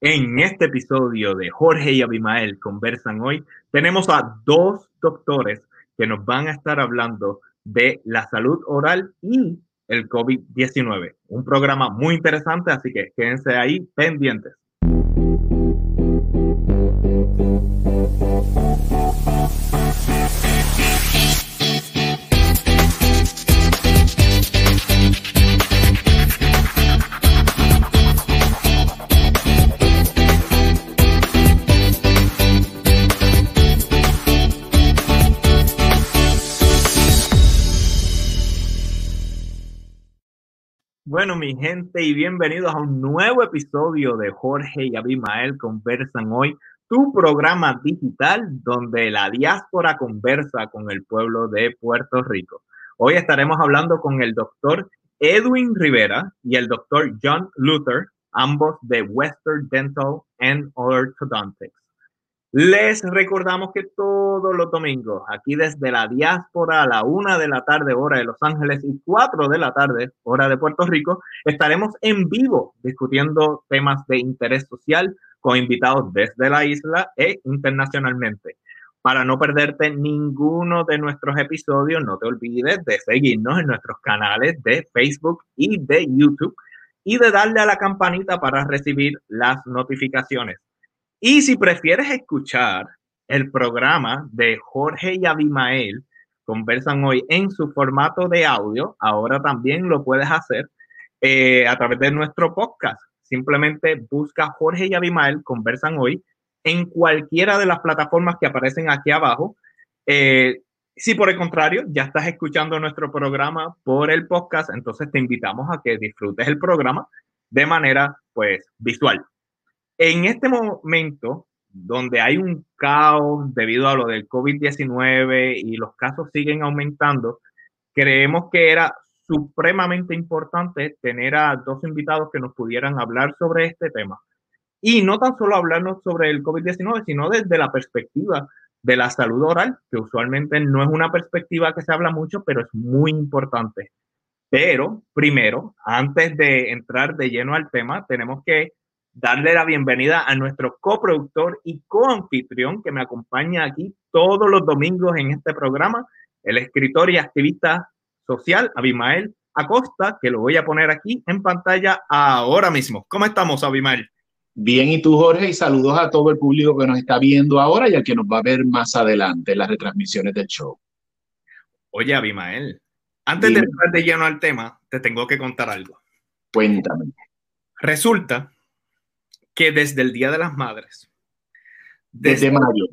En este episodio de Jorge y Abimael conversan hoy, tenemos a dos doctores que nos van a estar hablando de la salud oral y el COVID-19. Un programa muy interesante, así que quédense ahí pendientes. Bueno, mi gente, y bienvenidos a un nuevo episodio de Jorge y Abimael Conversan Hoy, tu programa digital donde la diáspora conversa con el pueblo de Puerto Rico. Hoy estaremos hablando con el doctor Edwin Rivera y el doctor John Luther, ambos de Western Dental and Orthodontics. Les recordamos que todos los domingos, aquí desde la diáspora a la una de la tarde, hora de Los Ángeles, y cuatro de la tarde, hora de Puerto Rico, estaremos en vivo discutiendo temas de interés social con invitados desde la isla e internacionalmente. Para no perderte ninguno de nuestros episodios, no te olvides de seguirnos en nuestros canales de Facebook y de YouTube y de darle a la campanita para recibir las notificaciones. Y si prefieres escuchar el programa de Jorge y Abimael, conversan hoy en su formato de audio, ahora también lo puedes hacer eh, a través de nuestro podcast. Simplemente busca Jorge y Abimael, conversan hoy en cualquiera de las plataformas que aparecen aquí abajo. Eh, si por el contrario ya estás escuchando nuestro programa por el podcast, entonces te invitamos a que disfrutes el programa de manera pues visual. En este momento, donde hay un caos debido a lo del COVID-19 y los casos siguen aumentando, creemos que era supremamente importante tener a dos invitados que nos pudieran hablar sobre este tema. Y no tan solo hablarnos sobre el COVID-19, sino desde la perspectiva de la salud oral, que usualmente no es una perspectiva que se habla mucho, pero es muy importante. Pero primero, antes de entrar de lleno al tema, tenemos que darle la bienvenida a nuestro coproductor y coanfitrión que me acompaña aquí todos los domingos en este programa, el escritor y activista social Abimael Acosta, que lo voy a poner aquí en pantalla ahora mismo. ¿Cómo estamos, Abimael? Bien, y tú, Jorge, y saludos a todo el público que nos está viendo ahora y al que nos va a ver más adelante en las retransmisiones del show. Oye, Abimael, antes de entrar de lleno al tema, te tengo que contar algo. Cuéntame. Resulta que desde el Día de las Madres, desde, mayo,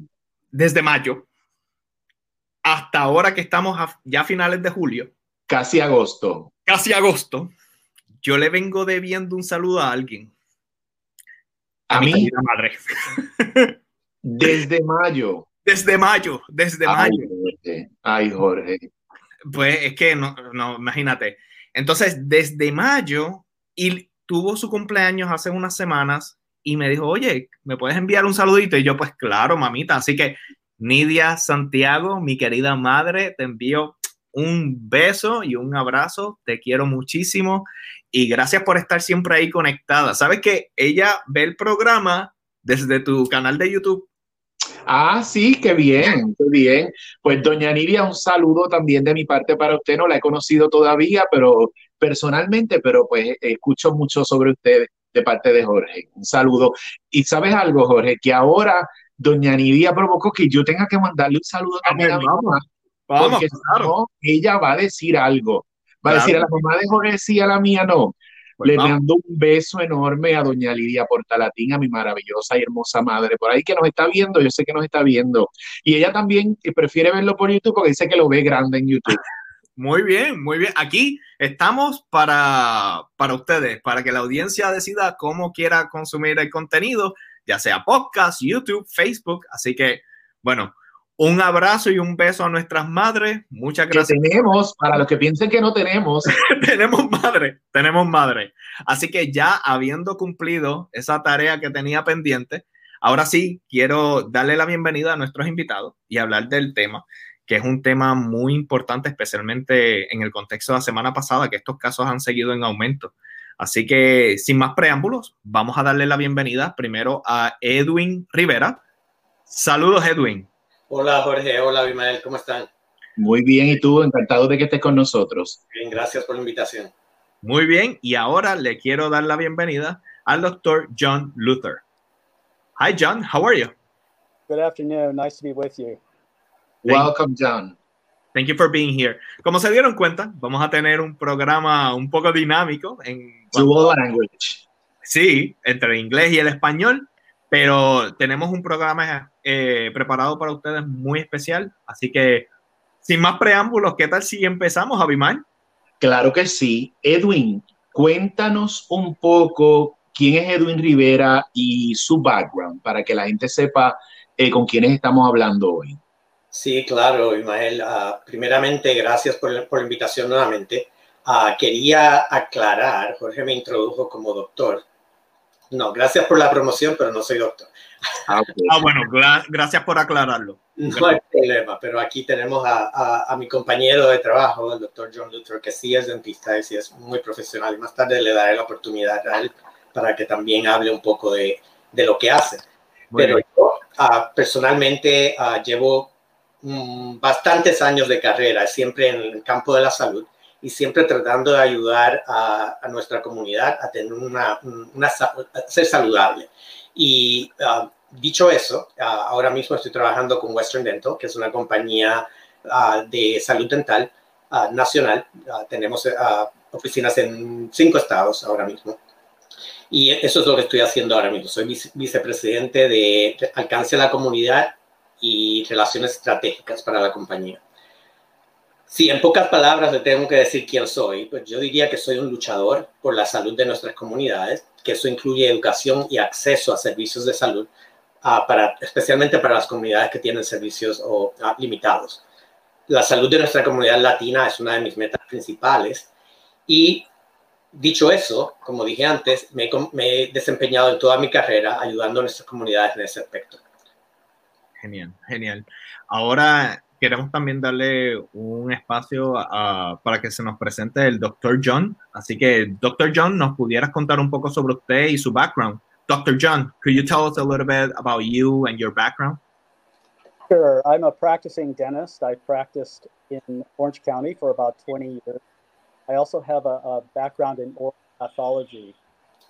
desde mayo, hasta ahora que estamos ya a finales de julio, casi agosto, casi agosto, yo le vengo debiendo un saludo a alguien. A, mi madre. Desde mayo. Desde mayo, desde mayo. Ay, Jorge. Pues es que no, no, imagínate. Entonces, desde mayo, y tuvo su cumpleaños hace unas semanas, y me dijo, oye, ¿me puedes enviar un saludito? Y yo, pues claro, mamita. Así que, Nidia Santiago, mi querida madre, te envío un beso y un abrazo. Te quiero muchísimo y gracias por estar siempre ahí conectada. Sabes que ella ve el programa desde tu canal de YouTube. Ah, sí, qué bien, qué bien. Pues doña Nidia, un saludo también de mi parte para usted. No la he conocido todavía, pero personalmente, pero pues escucho mucho sobre ustedes de parte de Jorge. Un saludo. Y sabes algo, Jorge, que ahora doña Nidia provocó que yo tenga que mandarle un saludo también a, mi mamá. Vamos, porque claro. ella va a decir algo. Va a decir a la mamá de Jorge sí, a la mía no. Pues Le mando un beso enorme a doña Lidia Portalatín, a mi maravillosa y hermosa madre por ahí que nos está viendo, yo sé que nos está viendo. Y ella también prefiere verlo por YouTube porque dice que lo ve grande en YouTube. Muy bien, muy bien. Aquí estamos para, para ustedes, para que la audiencia decida cómo quiera consumir el contenido, ya sea podcast, YouTube, Facebook. Así que, bueno, un abrazo y un beso a nuestras madres. Muchas gracias. Que tenemos, para los que piensen que no tenemos. tenemos madre, tenemos madre. Así que ya habiendo cumplido esa tarea que tenía pendiente, ahora sí quiero darle la bienvenida a nuestros invitados y hablar del tema que es un tema muy importante, especialmente en el contexto de la semana pasada, que estos casos han seguido en aumento. Así que sin más preámbulos, vamos a darle la bienvenida primero a Edwin Rivera. Saludos, Edwin. Hola, Jorge. Hola, Abimael. ¿Cómo están? Muy bien, ¿y tú? Encantado de que estés con nosotros. Bien, gracias por la invitación. Muy bien, y ahora le quiero dar la bienvenida al doctor John Luther. Hi, John. How are you? Good afternoon. Nice to be with you. Welcome, John. Thank you for being here. Como se dieron cuenta, vamos a tener un programa un poco dinámico en dual language. Sí, entre el inglés y el español, pero tenemos un programa eh, preparado para ustedes muy especial, así que sin más preámbulos, ¿qué tal si empezamos, Abimael? Claro que sí. Edwin, cuéntanos un poco quién es Edwin Rivera y su background para que la gente sepa eh, con quiénes estamos hablando hoy. Sí, claro, Ismael. Ah, primeramente, gracias por, la invitación nuevamente. Ah, quería aclarar, Jorge me introdujo como doctor. No, gracias por la promoción, pero no soy doctor. Ah, ah bueno, gracias por aclararlo. No hay problema, pero aquí tenemos a, a, mi compañero de trabajo, el doctor John Luther, que sí es dentista y sí es muy profesional. Y más tarde le daré la oportunidad a él para que también hable un poco de, de lo que hace. pero yo personalmente llevo bastantes años de carrera, siempre en el campo de la salud y siempre tratando de ayudar a, nuestra comunidad a tener una, una ser saludable. Y ah, dicho eso, ah, ahora mismo estoy trabajando con Western Dental, que es una compañía ah, de salud dental nacional. tenemos oficinas en cinco estados ahora mismo. Y eso es lo que estoy haciendo ahora mismo. Soy vicepresidente de Alcance a la Comunidad y relaciones estratégicas para la compañía. Si en pocas palabras le tengo que decir quién soy, pues yo diría que soy un luchador por la salud de nuestras comunidades, que eso incluye educación y acceso a servicios de salud, uh, para, especialmente para las comunidades que tienen servicios o, uh, limitados. La salud de nuestra comunidad latina es una de mis metas principales y dicho eso, como dije antes, me, me he desempeñado en toda mi carrera ayudando a nuestras comunidades en ese aspecto. Genial, genial. Ahora queremos también darle un espacio para que se nos presente el Dr. John. Así que, Dr. John, ¿nos pudieras contar un poco sobre usted y su background? Dr. John, could you tell us a little bit about you and your background? Sure. I'm a practicing dentist. I practiced in Orange County for about 20 years. I also have a, a background in oral pathology.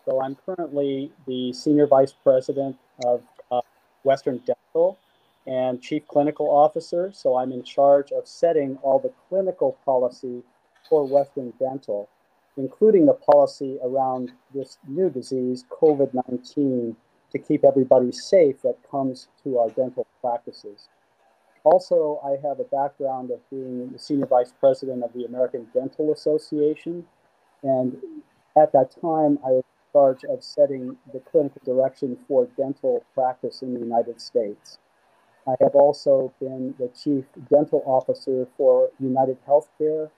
So I'm currently the senior vice president of uh, Western Dental and chief clinical officer. So I'm in charge of setting all the clinical policy for Western Dental, including the policy around this new disease, COVID 19, to keep everybody safe that comes to our dental practices. Also, I have a background of being the senior vice president of the American Dental Association. And at that time, I was in charge of setting the clinical direction for dental practice in the United States. I have also been the chief dental officer for United Healthcare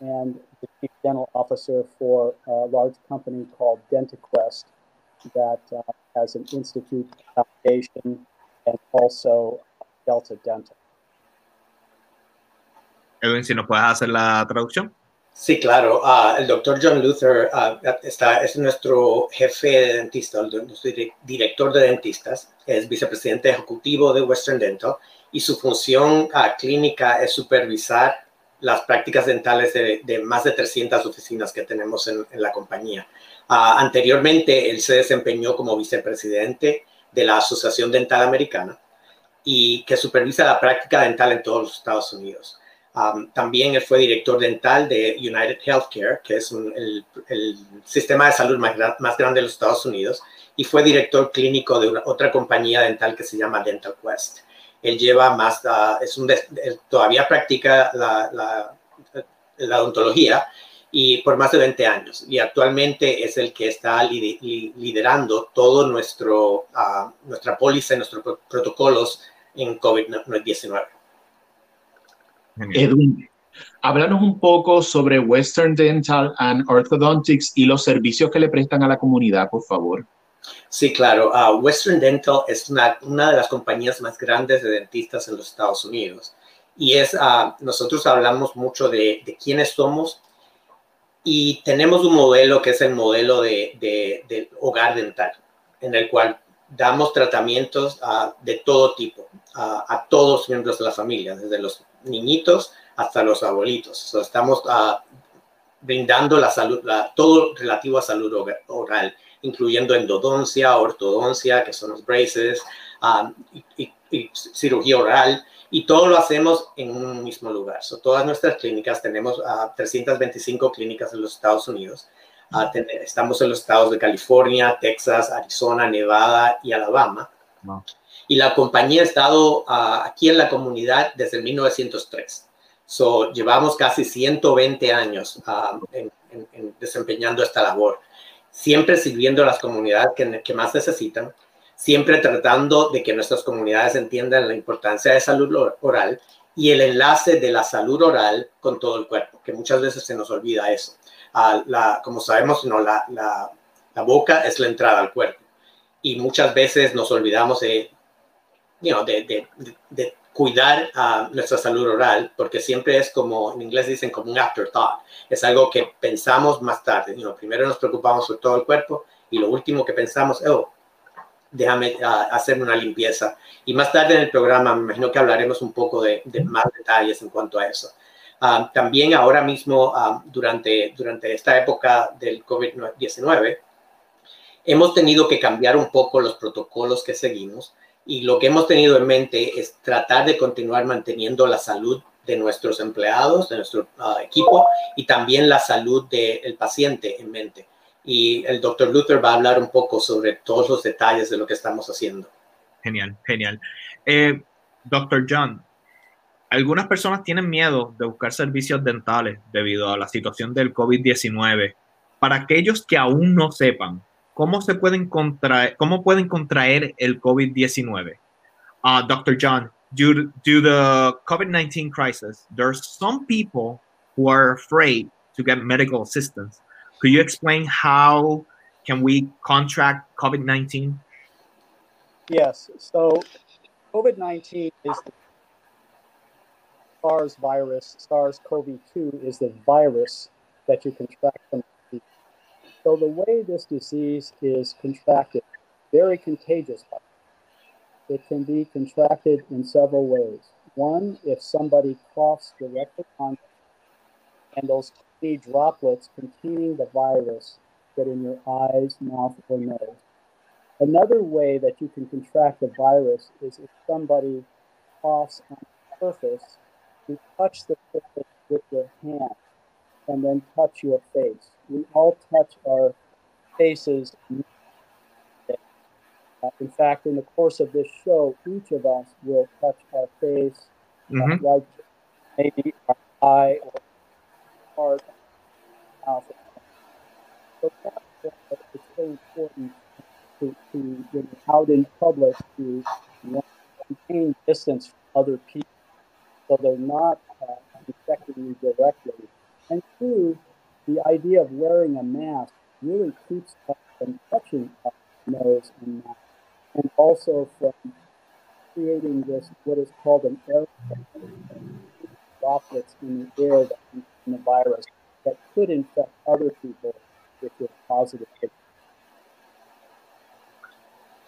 and the chief dental officer for a large company called DentaQuest that uh, has an institute foundation and also Delta Dental. Edwin, si nos puedes hacer la traducción. Sí, claro. Uh, el doctor John Luther uh, está, es nuestro jefe de dentista, nuestro director de dentistas, es vicepresidente ejecutivo de Western Dental y su función uh, clínica es supervisar las prácticas dentales de, más de 300 oficinas que tenemos en, en la compañía. anteriormente, él se desempeñó como vicepresidente de la Asociación Dental Americana y que supervisa la práctica dental en todos los Estados Unidos. También él fue director dental de United Healthcare, que es el, sistema de salud más, grande de los Estados Unidos, y fue director clínico de otra compañía dental que se llama Dental Quest. Él lleva más, uh, es un todavía practica la, la, odontología y por más de 20 años. Y actualmente es el que está liderando todo nuestro, uh, nuestra póliza, nuestros protocolos en COVID-19. Edwin, háblanos un poco sobre Western Dental and Orthodontics y los servicios que le prestan a la comunidad, por favor. Sí, claro. Uh, Western Dental es una, una, de las compañías más grandes de dentistas en los Estados Unidos. Y es, uh, nosotros hablamos mucho de, de quiénes somos y tenemos un modelo que es el modelo de, de, hogar dental, en el cual damos tratamientos de todo tipo a todos los miembros de la familia, desde los niñitos hasta los abuelitos. estamos brindando la salud, todo relativo a salud oral, incluyendo endodoncia, ortodoncia, que son los braces, y, cirugía oral, y todo lo hacemos en un mismo lugar. So, todas nuestras clínicas, tenemos a 325 clínicas en los Estados Unidos. estamos en los estados de California, Texas, Arizona, Nevada y Alabama. Y la compañía ha estado aquí en la comunidad desde 1903. So, llevamos casi 120 años en, desempeñando esta labor, siempre sirviendo a las comunidades que, que más necesitan siempre tratando de que nuestras comunidades entiendan la importancia de salud oral y el enlace de la salud oral con todo el cuerpo, que muchas veces se nos olvida eso. Ah, la, como sabemos, no, la, la, la, boca es la entrada al cuerpo y muchas veces nos olvidamos de, you de, de, de, cuidar nuestra salud oral, porque siempre es como, en inglés dicen como un afterthought, es algo que pensamos más tarde. You primero nos preocupamos por todo el cuerpo y lo último que pensamos, oh, déjame uh, hacer una limpieza. Y más tarde en el programa me imagino que hablaremos un poco de, más detalles en cuanto a eso. Ah, también ahora mismo, ah, durante, durante esta época del COVID-19, hemos tenido que cambiar un poco los protocolos que seguimos y lo que hemos tenido en mente es tratar de continuar manteniendo la salud de nuestros empleados, de nuestro equipo y también la salud del paciente en mente y el doctor Luther va a hablar un poco sobre todos los detalles de lo que estamos haciendo. Genial, genial. Eh, doctor John, algunas personas tienen miedo de buscar servicios dentales debido a la situación del COVID-19. Para aquellos que aún no sepan, ¿cómo se pueden contraer, cómo pueden contraer el COVID-19? Uh, Dr. John, due to the COVID-19 crisis, there are some people who are afraid to get medical assistance Could you explain how can we contract COVID-19? Yes. So COVID-19 is the SARS virus. SARS-CoV-2 is the virus that you contract from So the way this disease is contracted, very contagious. It can be contracted in several ways. One, if somebody coughs directly on and those tiny droplets containing the virus get in your eyes, mouth, or nose. Another way that you can contract the virus is if somebody coughs on the surface, you touch the surface with your hand and then touch your face. We all touch our faces. Uh, in fact, in the course of this show, each of us will touch our face, mm-hmm. like maybe our eye or part of So that's it's so important to, to when out in public to maintain distance from other people so they're not uh, infecting you directly. And two, the idea of wearing a mask really keeps us from touching our nose and mouth, and also from creating this what is called an air droplets in the air that the virus that could infect other people if they're positive.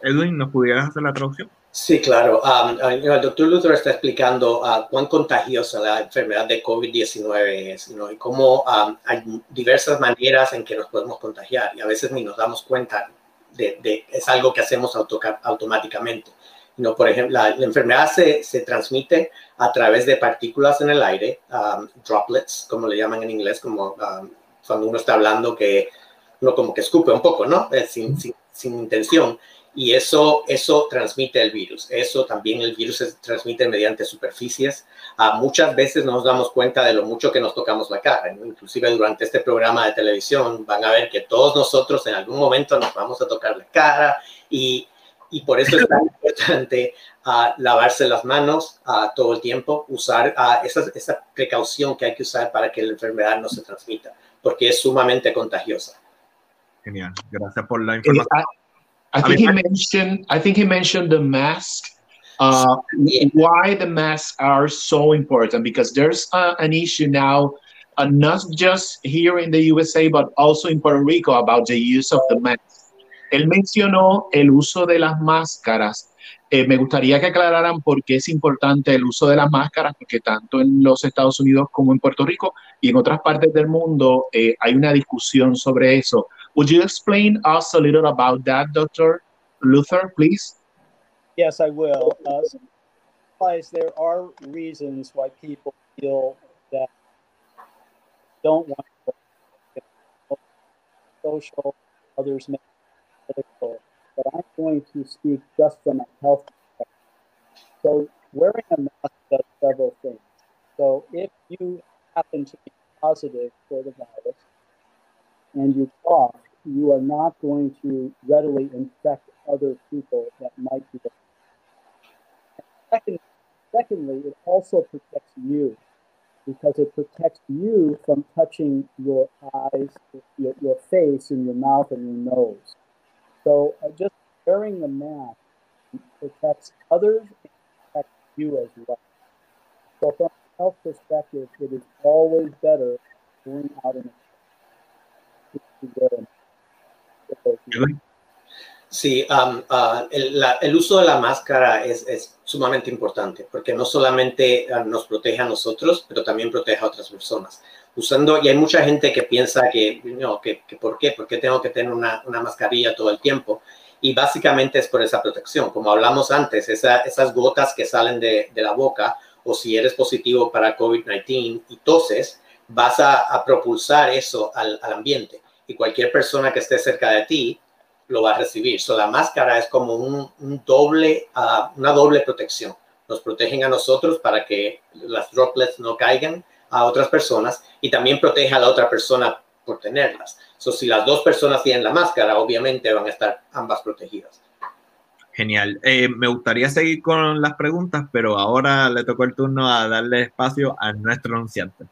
Edwin, ¿nos pudieras hacer la traducción? Sí, claro. Um, el doctor Luther está explicando uh, cuán contagiosa la enfermedad de COVID-19 es ¿no? y cómo um, hay diversas maneras en que nos podemos contagiar y a veces ni nos damos cuenta de, de es algo que hacemos automáticamente. No, por ejemplo, la, enfermedad se, se, transmite a través de partículas en el aire, um, droplets, como le llaman en inglés, como um, cuando uno está hablando que uno como que escupe un poco, ¿no? Eh, sin, sin, sin, intención. Y eso, eso transmite el virus. Eso también el virus se transmite mediante superficies. Uh, muchas veces no nos damos cuenta de lo mucho que nos tocamos la cara. Inclusive durante este programa de televisión van a ver que todos nosotros en algún momento nos vamos a tocar la cara y y por eso es tan importante uh, lavarse las manos uh, todo el tiempo, usar uh, esa, esa, precaución que hay que usar para que la enfermedad no se transmita, porque es sumamente contagiosa. Genial, gracias por la información. I, I think he mentioned, I think he mentioned the mask. Uh, yeah. Why the masks are so important? Because there's uh, an issue now uh, not just here in the USA, but also in Puerto Rico about the use of the mask. Él mencionó el uso de las máscaras. Eh, me gustaría que aclararan por qué es importante el uso de las máscaras, porque tanto en los Estados Unidos como en Puerto Rico y en otras partes del mundo eh, hay una discusión sobre eso. Would you explain us a little about that, Dr. Luther, please? Yes, I will. Uh, there are reasons why people feel that don't want to social, others political, but I'm going to speak just from a health perspective. So wearing a mask does several things. So if you happen to be positive for the virus and you cough, you are not going to readily infect other people that might be. Second, secondly, it also protects you because it protects you from touching your eyes, your, your face, and your mouth and your nose. So uh, just wearing the mask protects others and protects you as well. So from a health perspective, it is always better going out in to wear a mask. Sí, um, uh, el, la, el, uso de la máscara es, es, sumamente importante porque no solamente uh, nos protege a nosotros, pero también protege a otras personas. Usando, y hay mucha gente que piensa que, no, que, que ¿por qué? ¿Por qué tengo que tener una, una, mascarilla todo el tiempo? Y básicamente es por esa protección. Como hablamos antes, esa, esas gotas que salen de, de, la boca, o si eres positivo para COVID-19 y toses, vas a, a propulsar eso al, al ambiente. Y cualquier persona que esté cerca de ti lo va a recibir. So, la máscara es como un, un doble, uh, una doble protección. Nos protegen a nosotros para que las droplets no caigan a otras personas y también protege a la otra persona por tenerlas. So, si las dos personas tienen la máscara, obviamente van a estar ambas protegidas. Genial. Eh, me gustaría seguir con las preguntas, pero ahora le tocó el turno a darle espacio a nuestro anunciante.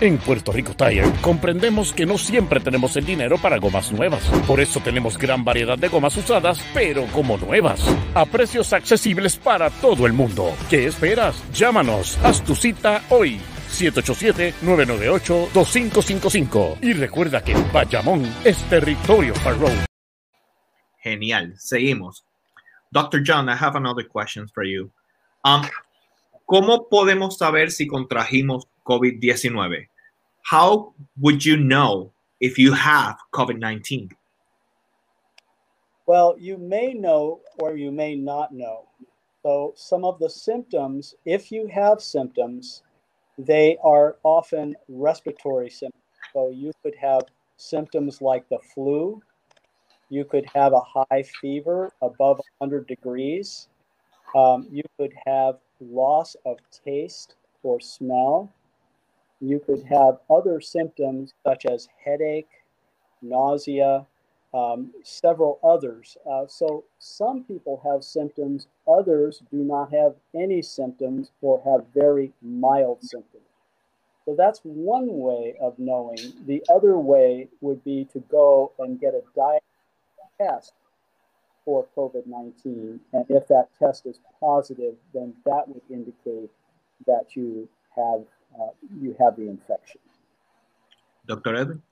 En Puerto Rico Tire comprendemos que no siempre tenemos el dinero para gomas nuevas. Por eso tenemos gran variedad de gomas usadas, pero como nuevas, a precios accesibles para todo el mundo. ¿Qué esperas? Llámanos, haz tu cita hoy. 787-998-2555. Y recuerda que Bayamón es territorio Road. Genial. Seguimos. Dr. John, I have another question for you. Um, ¿Cómo podemos saber si contrajimos COVID-19? how would you know if you have COVID 19? Well, you may know or you may not know. So, some of the symptoms, if you have symptoms, they are often respiratory symptoms. So, you could have symptoms like the flu, you could have a high fever above 100 degrees, um, you could have loss of taste or smell you could have other symptoms such as headache, nausea, um, several others. Uh, so some people have symptoms, others do not have any symptoms or have very mild symptoms. So that's one way of knowing. The other way would be to go and get a diet test for COVID 19. And if that test is positive, then that would indicate that you have uh, you have the infection. Doctor Edwin.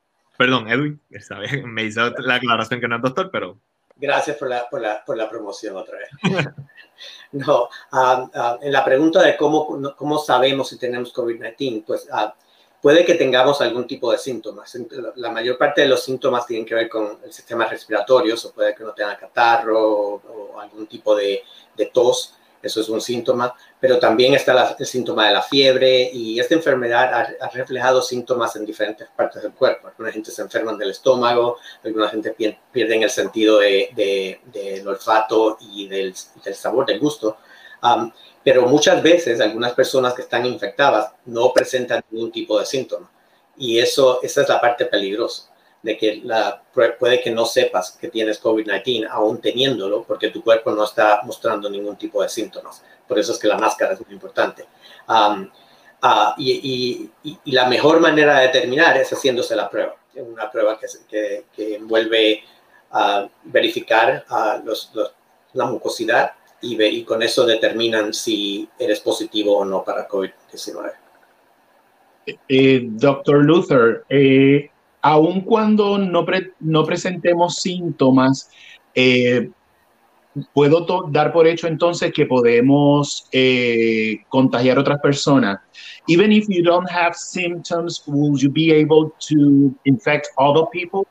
Perdón, Edwin, me hizo la aclaración que no es doctor, pero... Gracias por la, por la, por la promoción otra vez. no, uh, uh, en la pregunta de cómo, cómo sabemos si tenemos COVID-19, pues uh, puede que tengamos algún tipo de síntomas. La mayor parte de los síntomas tienen que ver con el sistema respiratorio, o puede que no tenga catarro o, algún tipo de, tos eso es un síntoma, pero también está el síntoma de la fiebre y esta enfermedad ha, reflejado síntomas en diferentes partes del cuerpo. Alguna gente se enferman del estómago, alguna gente pierde el sentido de, del olfato y del, sabor, del gusto. Um, pero muchas veces algunas personas que están infectadas no presentan ningún tipo de síntoma y eso, esa es la parte peligrosa de que la, puede que no sepas que tienes COVID-19 aún teniéndolo porque tu cuerpo no está mostrando ningún tipo de síntomas. Por eso es que la máscara es muy importante. Um, uh, y, y, y, la mejor manera de determinar es haciéndose la prueba. Una prueba que, que, que envuelve uh, verificar uh, los, los, la mucosidad y, ve, y con eso determinan si eres positivo o no para COVID-19. Eh, Doctor Luther, eh, aun cuando no, pre no presentemos síntomas, eh, puedo dar por hecho entonces que podemos eh, contagiar a otras personas. Even if you don't have symptoms, will you be able to infect other people?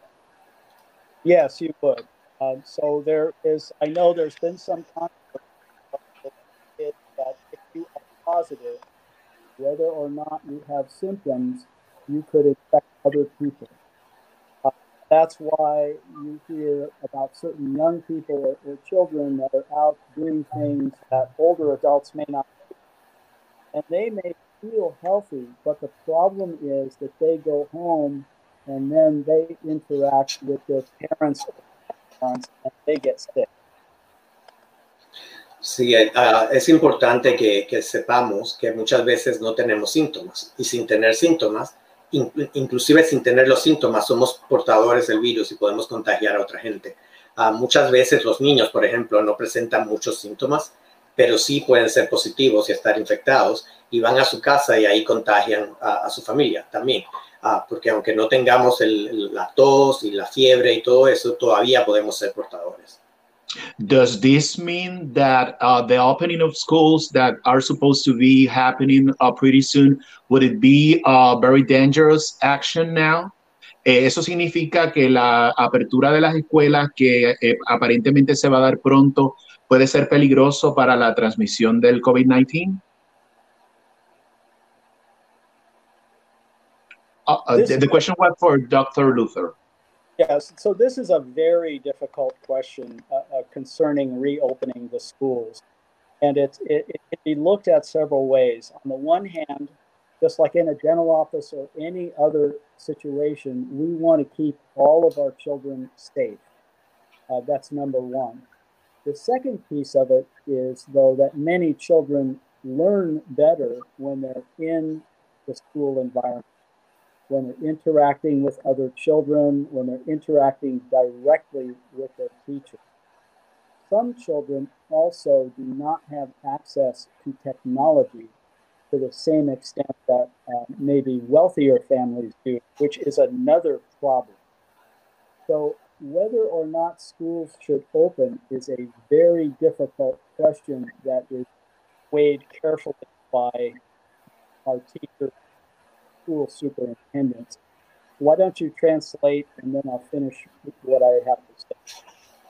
Yes, you would. Um, so there is, I know there's been some controversy positive, whether or not you have symptoms, you could infect other people. Uh, that's why you hear about certain young people or, or, children that are out doing things that older adults may not. And they may feel healthy, but the problem is that they go home and then they interact with their parents and they get sick. Sí, uh, es importante que, que, sepamos que muchas veces no tenemos síntomas y sin tener síntomas, in, inclusive sin tener los síntomas, somos portadores del virus y podemos contagiar a otra gente. Uh, muchas veces los niños, por ejemplo, no presentan muchos síntomas, pero sí pueden ser positivos y estar infectados y van a su casa y ahí contagian a, a su familia también. Uh, porque aunque no tengamos el, la tos y la fiebre y todo eso, todavía podemos ser portadores. Does this mean that uh, the opening of schools that are supposed to be happening uh, pretty soon, would it be a very dangerous action now? Eh, eso significa que la apertura de las escuelas que eh, aparentemente se va a dar pronto puede ser peligroso para la transmisión del COVID-19? Uh, uh the, the question was for Dr. Luther. Yes, so this is a very difficult question uh, uh, concerning reopening the schools. And it, it, it can be looked at several ways. On the one hand, just like in a dental office or any other situation, we want to keep all of our children safe. Uh, that's number one. The second piece of it is, though, that many children learn better when they're in the school environment when they're interacting with other children, when they're interacting directly with their teacher. Some children also do not have access to technology to the same extent that uh, maybe wealthier families do, which is another problem. So, whether or not schools should open is a very difficult question that is weighed carefully by our teachers school superintendents. Why don't you translate and then I'll finish what I have to say.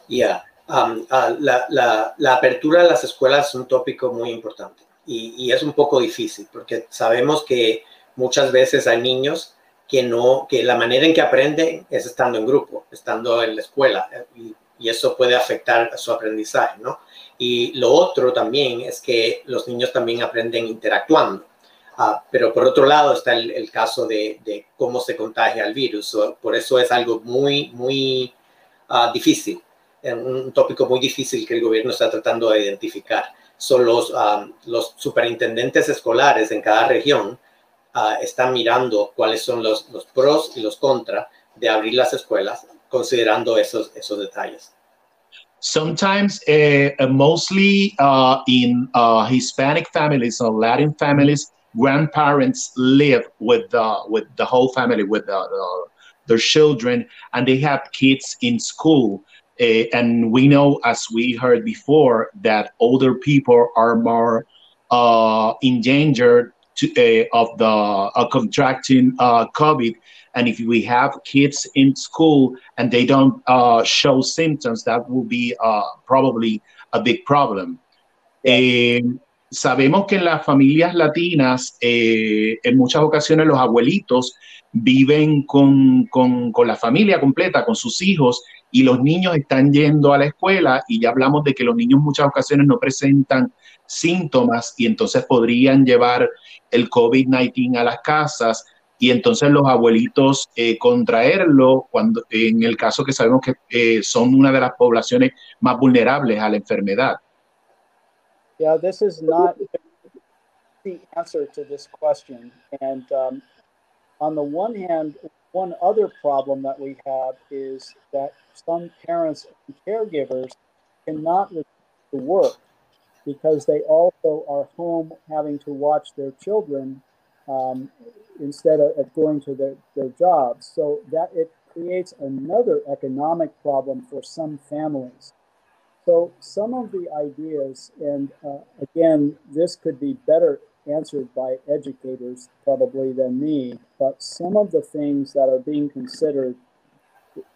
Yeah. Um, uh, la, apertura de las escuelas es un tópico muy importante y, es un poco difícil porque sabemos que muchas veces hay niños que no, que la manera en que aprenden es estando en grupo, estando en la escuela y, y eso puede afectar su aprendizaje, ¿no? Y lo otro también es que los niños también aprenden interactuando. Uh, pero por otro lado está el, el caso de, de, cómo se contagia el virus. Por eso es algo muy, muy uh, difícil, un tópico muy difícil que el gobierno está tratando de identificar. Son los, um, los superintendentes escolares en cada región uh, están mirando cuáles son los, los pros y los contras de abrir las escuelas, considerando esos, esos detalles. Sometimes, uh, mostly uh, in uh, Hispanic families or Latin families, grandparents live with the with the whole family with the, the, their children and they have kids in school. Uh, and we know as we heard before that older people are more uh, endangered to, uh, of the uh, contracting uh, covid. And if we have kids in school and they don't uh, show symptoms that will be probably a big problem. Yeah sabemos que en las familias latinas, eh, en muchas ocasiones los abuelitos viven con, con, la familia completa, con sus hijos, y los niños están yendo a la escuela y ya hablamos de que los niños en muchas ocasiones no presentan síntomas y entonces podrían llevar el COVID-19 a las casas y entonces los abuelitos eh, contraerlo cuando en el caso que sabemos que eh, son una de las poblaciones más vulnerables a la enfermedad. Yeah, this is not the answer to this question. And um, on the one hand, one other problem that we have is that some parents and caregivers cannot to work because they also are home having to watch their children um, instead of, of going to their, their jobs. So that it creates another economic problem for some families. So some of the ideas, and uh, again, this could be better answered by educators probably than me, but some of the things that are being considered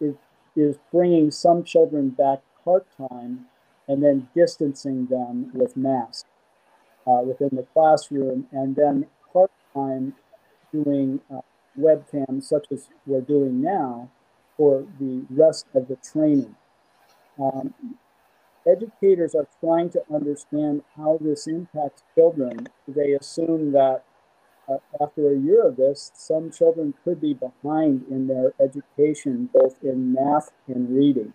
is, is bringing some children back part-time and then distancing them with masks uh, within the classroom, and then part-time doing uh, webcam, such as we're doing now, for the rest of the training. Um, educators are trying to understand how this impacts children. They assume that uh, after a year of this, some children could be behind in their education, both in math and reading.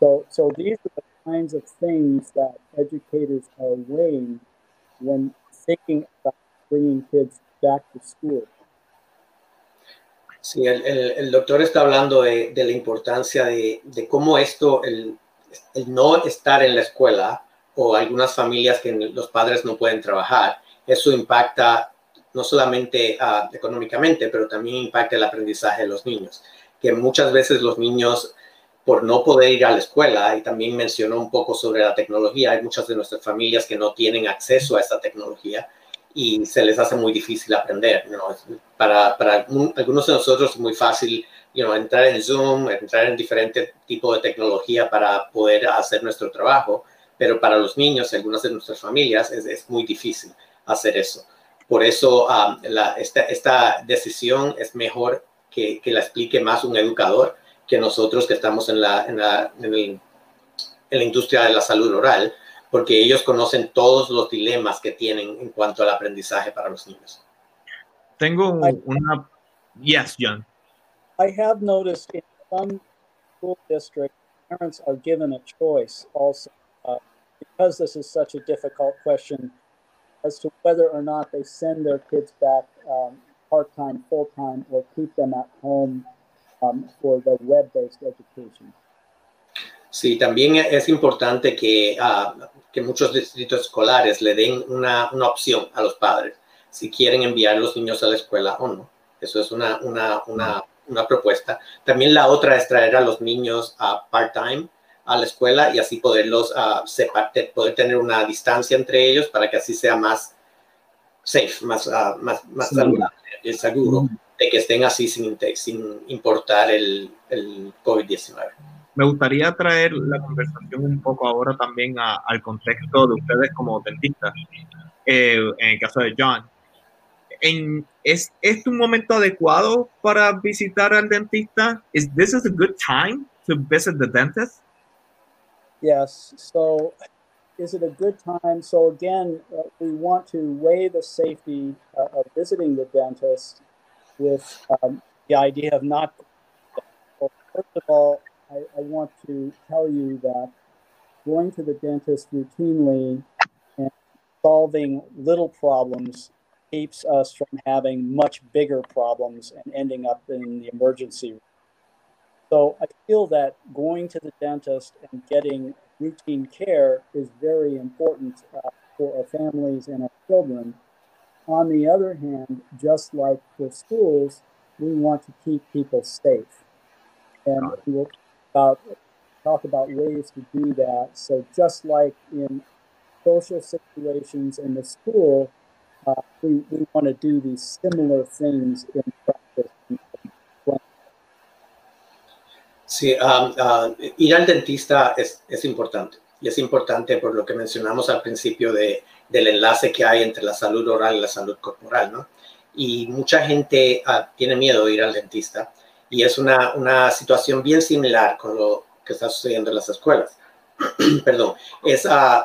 So, so these are the kinds of things that educators are weighing when thinking about bringing kids back to school. Sí, el, el, el doctor está hablando de, de la importancia de, de, cómo esto, el, el, no estar en la escuela o algunas familias que los padres no pueden trabajar, eso impacta no solamente uh, económicamente, pero también impacta el aprendizaje de los niños, que muchas veces los niños por no poder ir a la escuela, y también mencionó un poco sobre la tecnología, hay muchas de nuestras familias que no tienen acceso a esta tecnología y se les hace muy difícil aprender. para algunos de nosotros es muy fácil you know, entrar en Zoom, entrar en diferentes tipos de tecnología para poder hacer nuestro trabajo, pero para los niños, algunas de nuestras familias, es, es muy difícil hacer eso. Por eso um, la, esta, esta decisión es mejor que, que la explique más un educador que nosotros que estamos en la, en la, en, el, en la industria de la salud oral, porque ellos conocen todos los dilemas que tienen en cuanto al aprendizaje para los niños. Tengo una... Yes, John. I have noticed in some school districts, parents are given a choice also, uh, because this is such a difficult question, as to whether or not they send their kids back um, part-time, full-time, or keep them at home um, for the web-based education. Sí, también es importante que, uh, que muchos distritos escolares le den una, una, opción a los padres si quieren enviar a los niños a la escuela o no. Eso es una, una, una, una propuesta. También la otra es traer a los niños a uh, part-time a la escuela y así poderlos uh, separar, poder tener una distancia entre ellos para que así sea más safe, más, uh, más, más saludable, seguro. Mm -hmm. de que estén así sin, sin importar el, el COVID-19. Me gustaría traer la conversación un poco ahora también a, al contexto de ustedes como dentistas, eh, en el caso de John. En, ¿es, ¿Es un momento adecuado para visitar al dentista? Is this is a good time to visit the dentist? Yes. So, is it a good time? So again, uh, we want to weigh the safety uh, of visiting the dentist with um, the idea of not. Well, first of all, I, I, want to tell you that going to the dentist routinely and solving little problems keeps us from having much bigger problems and ending up in the emergency room. So I feel that going to the dentist and getting routine care is very important uh, for our families and our children on the other hand, just like for schools, we want to keep people safe. And we'll about, talk about ways to do that. So just like in social situations in the school, uh, we, we want to do these similar things in practice. Sí, um, uh, ir al dentista es, es importante. Y es importante por lo que mencionamos al principio de del enlace que hay entre la salud oral y la salud corporal, ¿no? Y mucha gente uh, tiene miedo de ir al dentista y es una, una situación bien similar con lo que está sucediendo en las escuelas. Perdón, es, uh,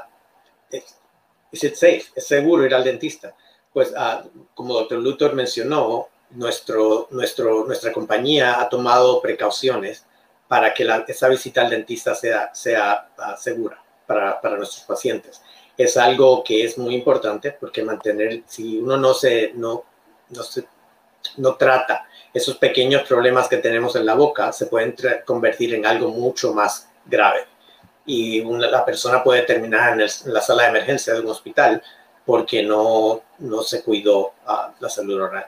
safe? ¿Es seguro ir al dentista? Pues uh, como doctor Luthor mencionó, nuestro, nuestro, nuestra compañía ha tomado precauciones para que la, esa visita al dentista sea, sea segura para, para nuestros pacientes es algo que es muy importante porque mantener, si uno no se, no, no se, no trata esos pequeños problemas que tenemos en la boca, se pueden convertir en algo mucho más grave. Y una, la persona puede terminar en, el, en, la sala de emergencia de un hospital porque no, no se cuidó uh, la salud oral.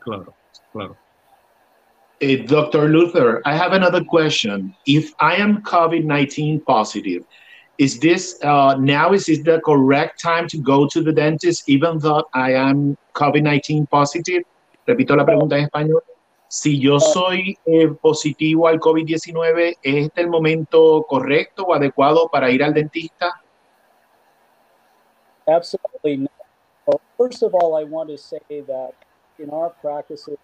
Claro, claro. Uh, Dr. Luther, I have another question. If I am COVID 19 positive, is this uh, now is this the correct time to go to the dentist even though I am COVID 19 positive? Repito la pregunta en español. Si yo soy eh, positivo al COVID-19, ¿es este el momento correcto o adecuado para ir al dentista? Absolutely not. Well, first of all, I want to say that in our practices,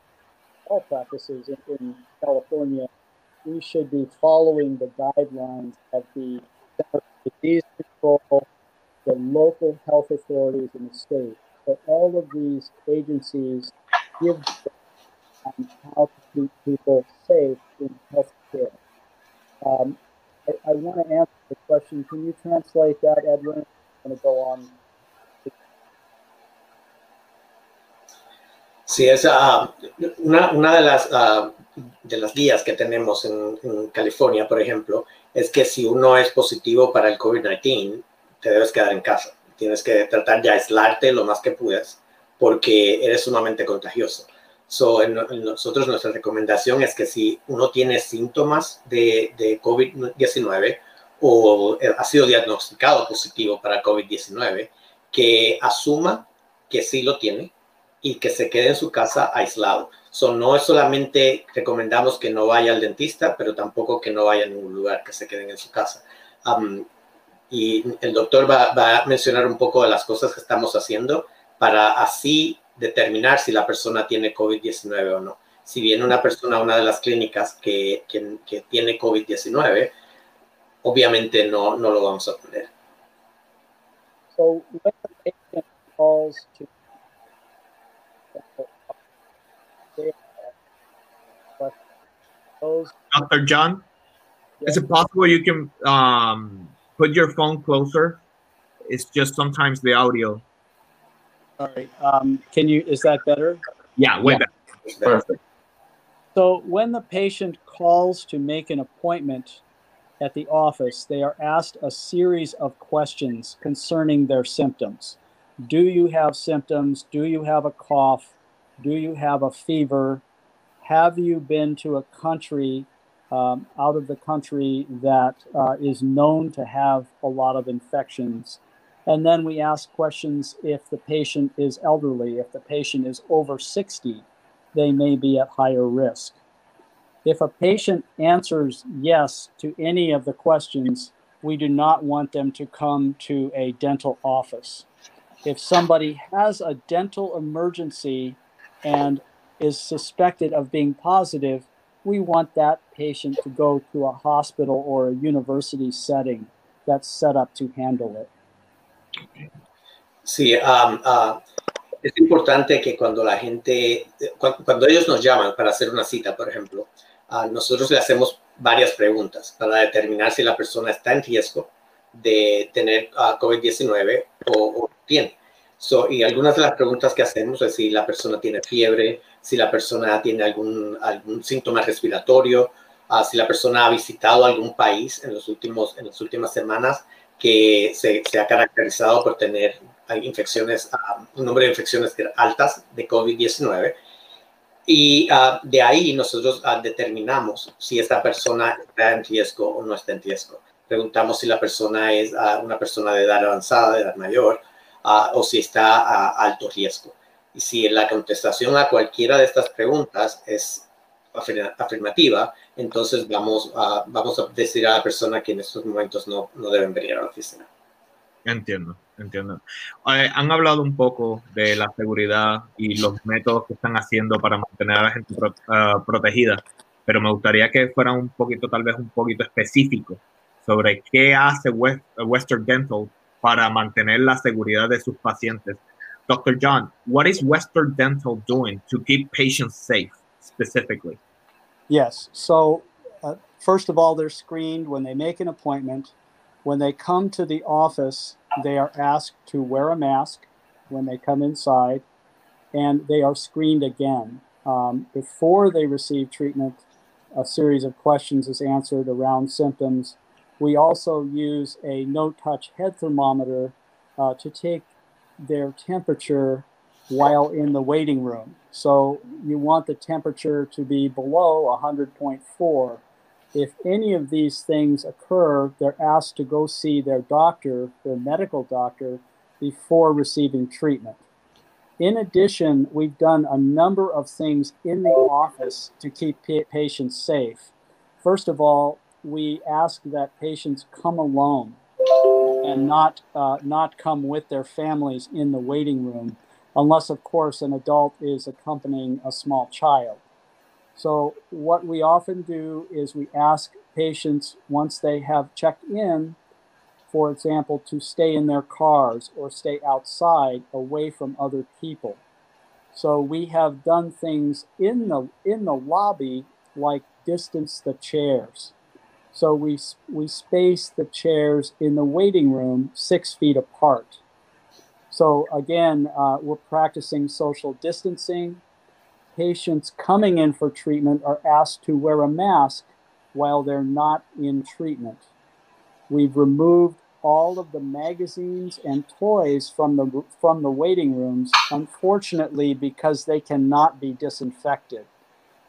all practices in, in California, we should be following the guidelines of the Disease Control, the local health authorities in the state. So all of these agencies give on how to keep people safe in healthcare. Um, I, I want to answer the question. Can you translate that, Edwin? I'm going to go on. Sí, es uh, una, una, de, las, uh, de las guías que tenemos en, California, por ejemplo, es que si uno es positivo para el COVID-19, te debes quedar en casa. Tienes que tratar de aislarte lo más que puedas porque eres sumamente contagioso. So, nosotros nuestra recomendación es que si uno tiene síntomas de, de COVID-19 o ha sido diagnosticado positivo para COVID-19, que asuma que sí lo tiene y que se quede en su casa aislado. So, no es solamente recomendamos que no vaya al dentista, pero tampoco que no vaya a ningún lugar, que se queden en su casa. Um, y el doctor va, va, a mencionar un poco de las cosas que estamos haciendo para así determinar si la persona tiene COVID-19 o no. Si viene una persona a una de las clínicas que, que, que tiene COVID-19, obviamente no, no lo vamos a poner. So Dr. John, is it possible you can um, put your phone closer? It's just sometimes the audio. All right. Um, can you? Is that better? Yeah, way yeah. better. Perfect. So when the patient calls to make an appointment at the office, they are asked a series of questions concerning their symptoms. Do you have symptoms? Do you have a cough? Do you have a fever? Have you been to a country um, out of the country that uh, is known to have a lot of infections? And then we ask questions if the patient is elderly, if the patient is over 60, they may be at higher risk. If a patient answers yes to any of the questions, we do not want them to come to a dental office. If somebody has a dental emergency and is suspected of being positive, we want that patient to go to a hospital or a university setting that's set up to handle it. Sí, um, uh, es importante que cuando la gente, cuando, cuando, ellos nos llaman para hacer una cita, por ejemplo, uh, nosotros le hacemos varias preguntas para determinar si la persona está en riesgo de tener uh, COVID-19 o, o, tiene. So, y algunas de las preguntas que hacemos es si la persona tiene fiebre, si la persona tiene algún, algún síntoma respiratorio, si la persona ha visitado algún país en, los últimos, en las últimas semanas que se, se ha caracterizado por tener infecciones, uh, un número de infecciones altas de COVID-19. Y uh, de ahí nosotros uh, determinamos si esta persona está en riesgo o no está en riesgo. Preguntamos si la persona es una persona de edad avanzada, de edad mayor, o si está a alto riesgo. Y si la contestación a cualquiera de estas preguntas es afirmativa, entonces vamos a, vamos a decir a la persona que en estos momentos no, no deben venir a la oficina. Entiendo, entiendo. Eh, han hablado un poco de la seguridad y los métodos que están haciendo para mantener a la gente pro, uh, protegida, pero me gustaría que fuera un poquito, tal vez un poquito específico sobre qué hace West, Western Dental para mantener la seguridad de sus pacientes. Dr. John, what is Western Dental doing to keep patients safe specifically? Yes. So, uh, first of all, they're screened when they make an appointment. When they come to the office, they are asked to wear a mask when they come inside, and they are screened again. Um, before they receive treatment, a series of questions is answered around symptoms. We also use a no touch head thermometer uh, to take their temperature while in the waiting room. So you want the temperature to be below 100.4. If any of these things occur, they're asked to go see their doctor, their medical doctor, before receiving treatment. In addition, we've done a number of things in the office to keep patients safe. First of all, we ask that patients come alone and not uh, not come with their families in the waiting room, unless of course an adult is accompanying a small child. So what we often do is we ask patients once they have checked in, for example, to stay in their cars or stay outside away from other people. So we have done things in the in the lobby like distance the chairs. So we, we space the chairs in the waiting room six feet apart. So again, uh, we're practicing social distancing. Patients coming in for treatment are asked to wear a mask while they're not in treatment. We've removed all of the magazines and toys from the from the waiting rooms, unfortunately, because they cannot be disinfected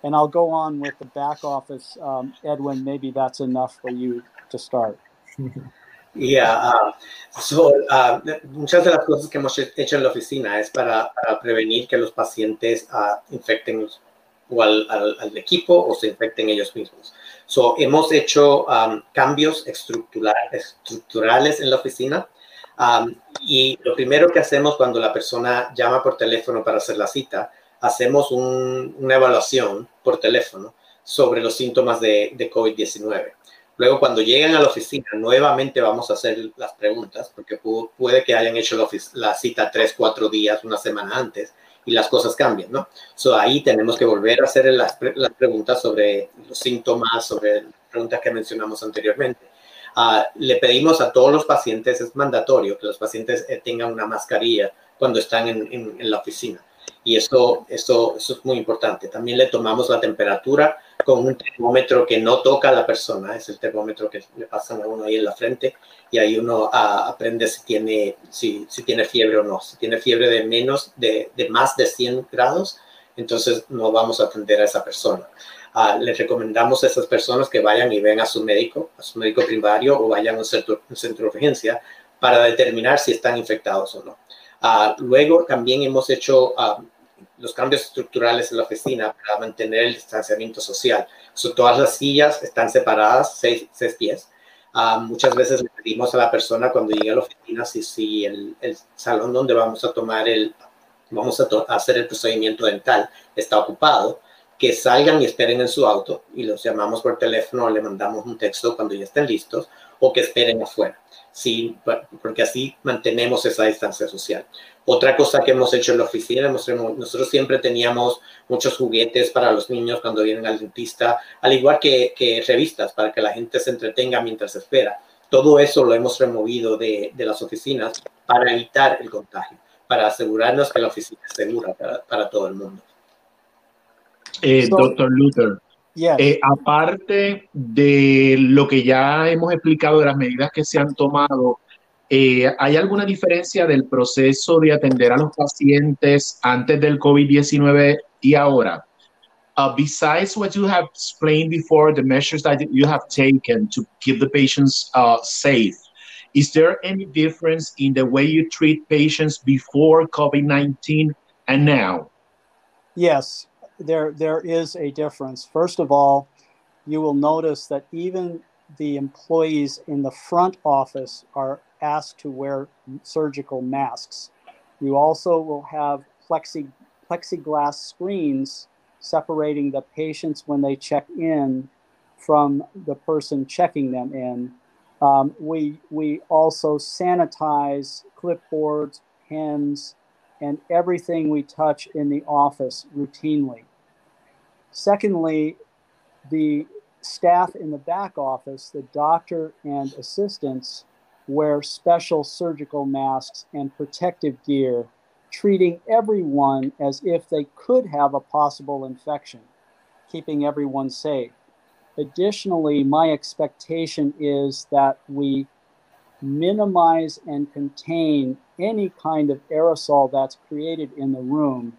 and I'll go on with the back office. Um, Edwin, maybe that's enough for you to start. Yeah, uh, so, uh, muchas de las cosas que hemos hecho en la oficina es para, para prevenir que los pacientes uh, infecten o al, al, al, equipo o se infecten ellos mismos. So, hemos hecho um, cambios estructurales, estructurales en la oficina um, y lo primero que hacemos cuando la persona llama por teléfono para hacer la cita hacemos una evaluación por teléfono sobre los síntomas de, de COVID-19. Luego, cuando lleguen a la oficina, nuevamente vamos a hacer las preguntas, porque puede que hayan hecho la, la, cita tres, cuatro días, una semana antes, y las cosas cambian, ¿no? So, ahí tenemos que volver a hacer las, las preguntas sobre los síntomas, sobre las preguntas que mencionamos anteriormente. Uh, le pedimos a todos los pacientes, es mandatorio que los pacientes eh, tengan una mascarilla cuando están en, en, en la oficina y eso, eso, eso es muy importante. También le tomamos la temperatura con un termómetro que no toca a la persona, es el termómetro que le pasan a uno ahí en la frente y ahí uno ah, aprende si tiene, si, si, tiene fiebre o no. Si tiene fiebre de menos, de, de, más de 100 grados, entonces no vamos a atender a esa persona. Uh, les recomendamos a esas personas que vayan y ven a su médico, a su médico primario o vayan a un centro, un centro de urgencia para determinar si están infectados o no. Uh, luego también hemos hecho uh, los cambios estructurales en la oficina para mantener el distanciamiento social. So, todas las sillas están separadas, seis, seis pies. Uh, muchas veces le pedimos a la persona cuando llegue a la oficina si, si el, el salón donde vamos a tomar el, vamos a, a, hacer el procedimiento dental está ocupado, que salgan y esperen en su auto y los llamamos por teléfono o le mandamos un texto cuando ya estén listos o que esperen afuera. Sí, porque así mantenemos esa distancia social. Otra cosa que hemos hecho en la oficina, nosotros siempre teníamos muchos juguetes para los niños cuando vienen al dentista, al igual que, que revistas para que la gente se entretenga mientras espera. Todo eso lo hemos removido de, de las oficinas para evitar el contagio, para asegurarnos que la oficina es segura para, para todo el mundo. Eh, doctor Luther, yes. eh, aparte de lo que ya hemos explicado de las medidas que se han tomado Eh, ¿Hay alguna diferencia del proceso de atender a los pacientes antes del COVID-19 y ahora? Uh, besides what you have explained before, the measures that you have taken to keep the patients uh, safe, is there any difference in the way you treat patients before COVID-19 and now? Yes, there, there is a difference. First of all, you will notice that even the employees in the front office are asked to wear surgical masks. You also will have plexi, plexiglass screens separating the patients when they check in from the person checking them in. Um, we, we also sanitize clipboards, pens, and everything we touch in the office routinely. Secondly, the staff in the back office, the doctor and assistants, wear special surgical masks and protective gear, treating everyone as if they could have a possible infection, keeping everyone safe. Additionally, my expectation is that we minimize and contain any kind of aerosol that's created in the room,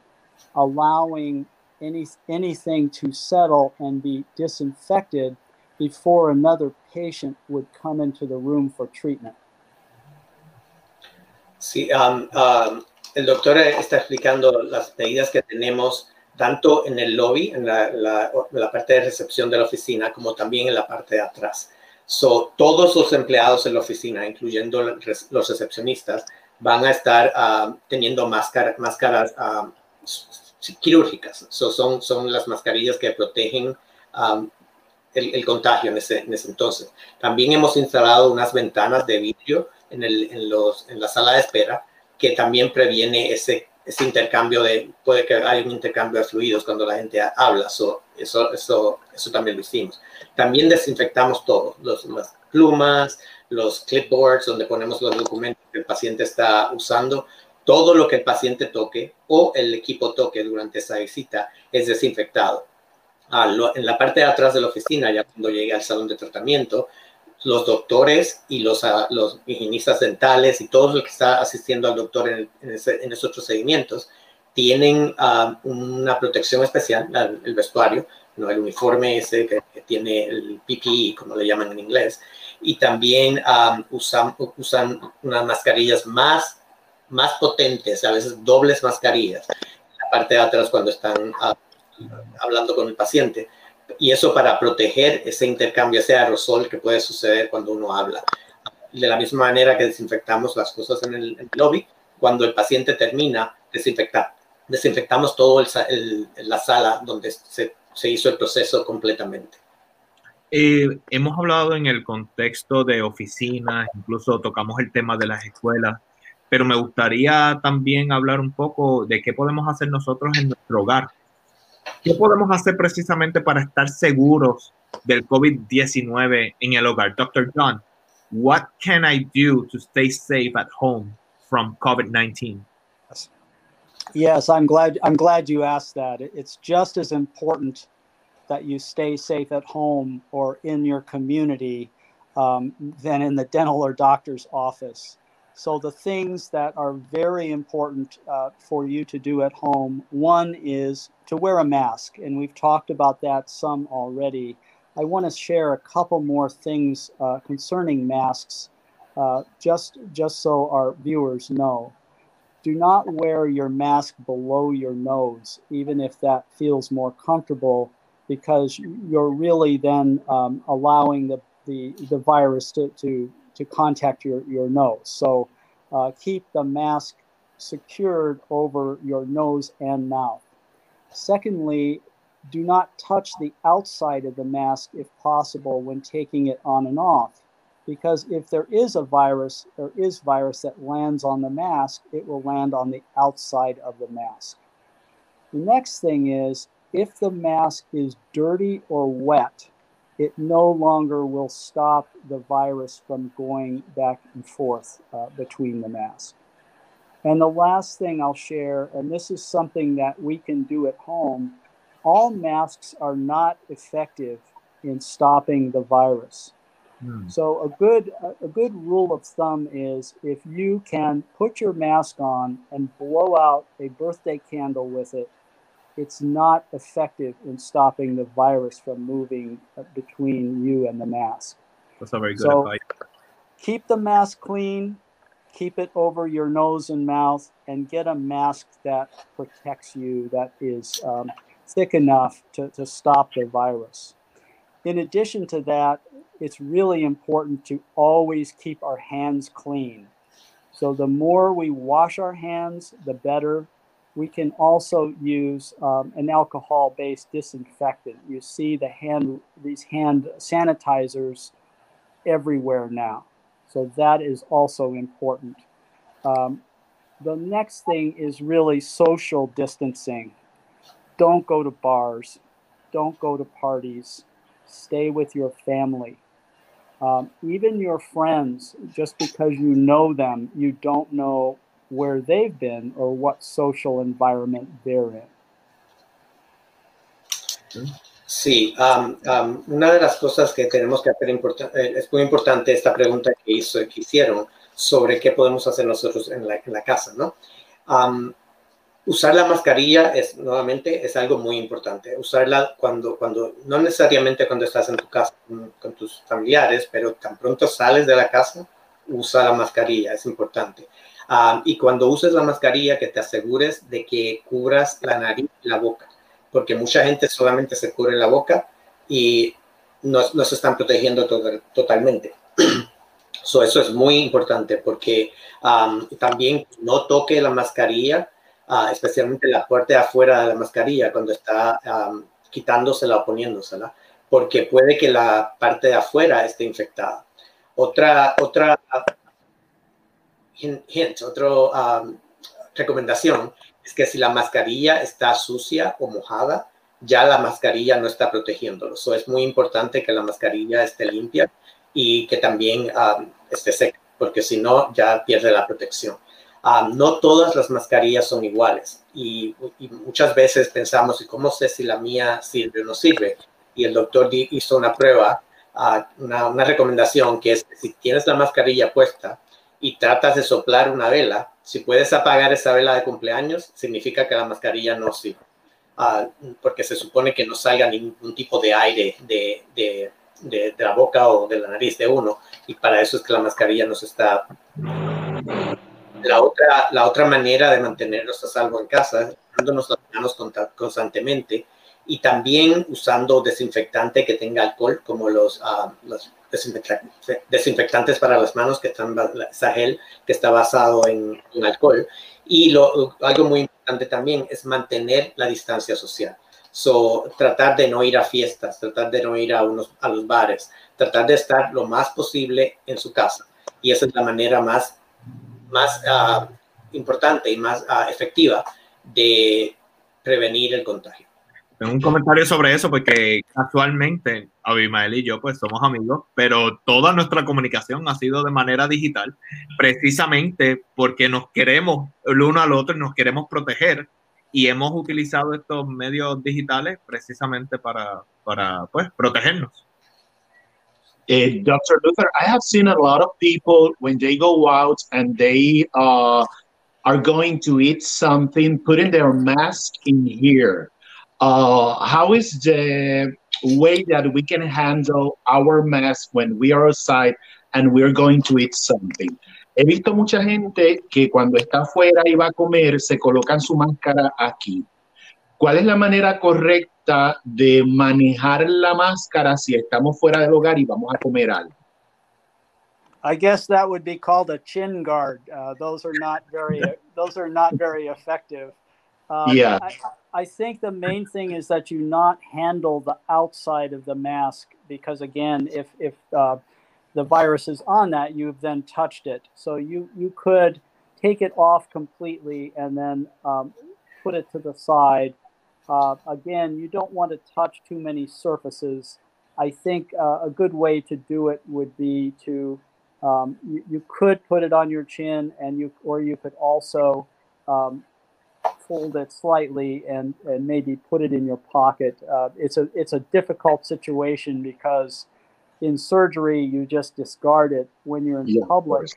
allowing any, anything to settle and be disinfected before another patient would come into the room for treatment. Sí, um, um, el doctor está explicando las medidas que tenemos tanto en el lobby, en la, la, la, parte de recepción de la oficina, como también en la parte de atrás. So, todos los empleados en la oficina, incluyendo los recepcionistas, van a estar uh, teniendo máscara, máscaras uh, quirúrgicas. So, son, son las mascarillas que protegen um, el, contagio en ese, en ese, entonces. También hemos instalado unas ventanas de vidrio en, el, en, los, en la sala de espera que también previene ese, ese intercambio de, puede que haya un intercambio de fluidos cuando la gente habla. So, eso, eso, eso también lo hicimos. También desinfectamos todo, los, las plumas, los clipboards donde ponemos los documentos que el paciente está usando. Todo lo que el paciente toque o el equipo toque durante esa visita es desinfectado. Ah, en la parte de atrás de la oficina, ya cuando llegue al salón de tratamiento, los doctores y los, los higienistas dentales y todo el que está asistiendo al doctor en, en, esos procedimientos tienen uh, una protección especial, el vestuario, el uniforme ese que, tiene el PPE, como le llaman en inglés, y también um, usan, usan unas mascarillas más, más potentes, a veces dobles mascarillas, en la parte de atrás cuando están hablando con el paciente y eso para proteger ese intercambio, ese aerosol que puede suceder cuando uno habla. De la misma manera que desinfectamos las cosas en el, en el lobby, cuando el paciente termina, desinfectar. Desinfectamos el, la sala donde se, se, hizo el proceso completamente. Eh, hemos hablado en el contexto de oficinas, incluso tocamos el tema de las escuelas, pero me gustaría también hablar un poco de qué podemos hacer nosotros en nuestro hogar ¿Qué podemos hacer precisamente para estar seguros del COVID-19 en el hogar? Dr. John, what can I do to stay safe at home from COVID-19? Yes, I'm glad I'm glad you asked that. It's just as important that you stay safe at home or in your community um, than in the dental or doctor's office. So, the things that are very important uh, for you to do at home one is to wear a mask, and we've talked about that some already. I want to share a couple more things uh, concerning masks, uh, just, just so our viewers know. Do not wear your mask below your nose, even if that feels more comfortable, because you're really then um, allowing the, the, the virus to, to to contact your, your nose. So uh, keep the mask secured over your nose and mouth. Secondly, do not touch the outside of the mask if possible when taking it on and off. Because if there is a virus, there is virus that lands on the mask, it will land on the outside of the mask. The next thing is if the mask is dirty or wet, it no longer will stop the virus from going back and forth uh, between the masks. And the last thing I'll share, and this is something that we can do at home, all masks are not effective in stopping the virus. Hmm. So a good a good rule of thumb is if you can put your mask on and blow out a birthday candle with it it's not effective in stopping the virus from moving uh, between you and the mask. That's not very good so advice. Keep the mask clean, keep it over your nose and mouth, and get a mask that protects you, that is um, thick enough to, to stop the virus. In addition to that, it's really important to always keep our hands clean. So the more we wash our hands, the better we can also use um, an alcohol-based disinfectant. You see the hand these hand sanitizers everywhere now, so that is also important. Um, the next thing is really social distancing. Don't go to bars. Don't go to parties. Stay with your family. Um, even your friends, just because you know them, you don't know where they've been or what social environment they're in. Sí, una de las cosas que tenemos que hacer eh, es muy importante esta pregunta que, hizo, que hicieron sobre qué podemos hacer nosotros en la, en la casa, ¿no? usar la mascarilla es nuevamente es algo muy importante. Usarla cuando, cuando no necesariamente cuando estás en tu casa con, tus familiares, pero tan pronto sales de la casa, usa la mascarilla, es importante. Y cuando uses la mascarilla, que te asegures de que cubras la nariz y la boca, porque mucha gente solamente se cubre la boca y no, no se están protegiendo totalmente. So, eso es muy importante porque también no toque la mascarilla Ah, especialmente la parte de afuera de la mascarilla cuando está quitándosela o poniéndosela, porque puede que la parte de afuera esté infectada. Otra, otra hint, otra recomendación es que si la mascarilla está sucia o mojada, ya la mascarilla no está protegiéndolo. Es muy importante que la mascarilla esté limpia y que también esté seca, porque si no, ya pierde la protección. Ah, no todas las mascarillas son iguales y, muchas veces pensamos, ¿y cómo sé si la mía sirve o no sirve? Y el doctor hizo una prueba, ah, una, recomendación que es si tienes la mascarilla puesta y tratas de soplar una vela, si puedes apagar esa vela de cumpleaños, significa que la mascarilla no sirve, ah, porque se supone que no salga ningún tipo de aire de, de, de, la boca o de la nariz de uno y para eso es que la mascarilla nos está la otra, la otra manera de mantenernos a salvo en casa dándonos las manos constantemente y también usando desinfectante que tenga alcohol, como los, uh, los desinfectantes para las manos, que están, gel que está basado en, alcohol. Y lo, algo muy importante también es mantener la distancia social. So, tratar de no ir a fiestas, tratar de no ir a, unos, a los bares, tratar de estar lo más posible en su casa. Y esa es la manera más más uh, importante y más uh, efectiva de prevenir el contagio. Tengo un comentario sobre eso porque casualmente Abimael y yo pues somos amigos, pero toda nuestra comunicación ha sido de manera digital, precisamente porque nos queremos el uno al otro y nos queremos proteger y hemos utilizado estos medios digitales precisamente para, para pues protegernos. Uh, Dr. Luther, I have seen a lot of people when they go out and they uh, are going to eat something, putting their mask in here. Uh, how is the way that we can handle our mask when we are outside and we're going to eat something? He visto mucha gente que cuando está afuera y va a comer se colocan su máscara aquí. ¿Cuál es la manera correcta de manejar la máscara si estamos fuera del hogar y vamos a comer algo? I guess that would be called a chin guard. Uh, those are not very those are not very effective. Uh, yeah. I, I, think the main thing is that you not handle the outside of the mask because again, if if uh, the virus is on that, you've then touched it. So you you could take it off completely and then um, put it to the side uh, again, you don't want to touch too many surfaces. I think uh, a good way to do it would be to um, you, you, could put it on your chin, and you or you could also um, fold it slightly and and maybe put it in your pocket. Uh, it's a it's a difficult situation because in surgery you just discard it. When you're in yeah, public,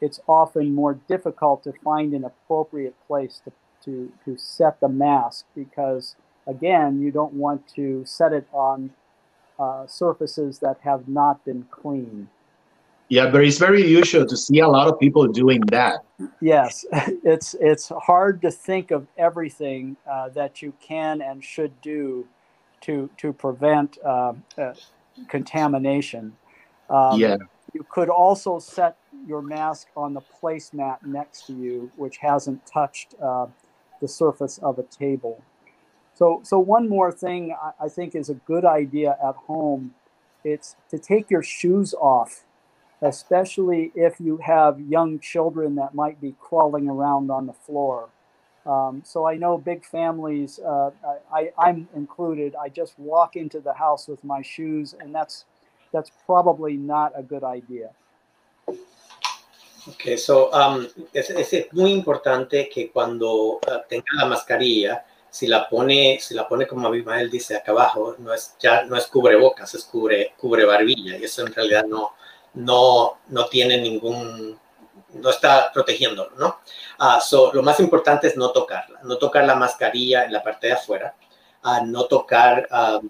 it's often more difficult to find an appropriate place to to to set the mask because again you don't want to set it on uh, surfaces that have not been cleaned. Yeah, but it's very usual to see a lot of people doing that. Yes, it's it's hard to think of everything uh, that you can and should do to to prevent uh, uh contamination. Um, yeah. You could also set your mask on the placemat next to you, which hasn't touched uh, the surface of a table. So, so one more thing I, I think is a good idea at home. It's to take your shoes off, especially if you have young children that might be crawling around on the floor. Um, so I know big families, uh, I, I'm included. I just walk into the house with my shoes, and that's that's probably not a good idea. Ok, so, um, es, es, muy importante que cuando uh, tenga la mascarilla si la pone, si la pone como Abimael dice acá abajo, no es, ya no es cubrebocas, es cubre, cubre barbilla y eso en realidad no, no, no tiene ningún, no está protegiendo, ¿no? Uh, so, lo más importante es no tocarla, no tocar la mascarilla en la parte de afuera, uh, no tocar uh,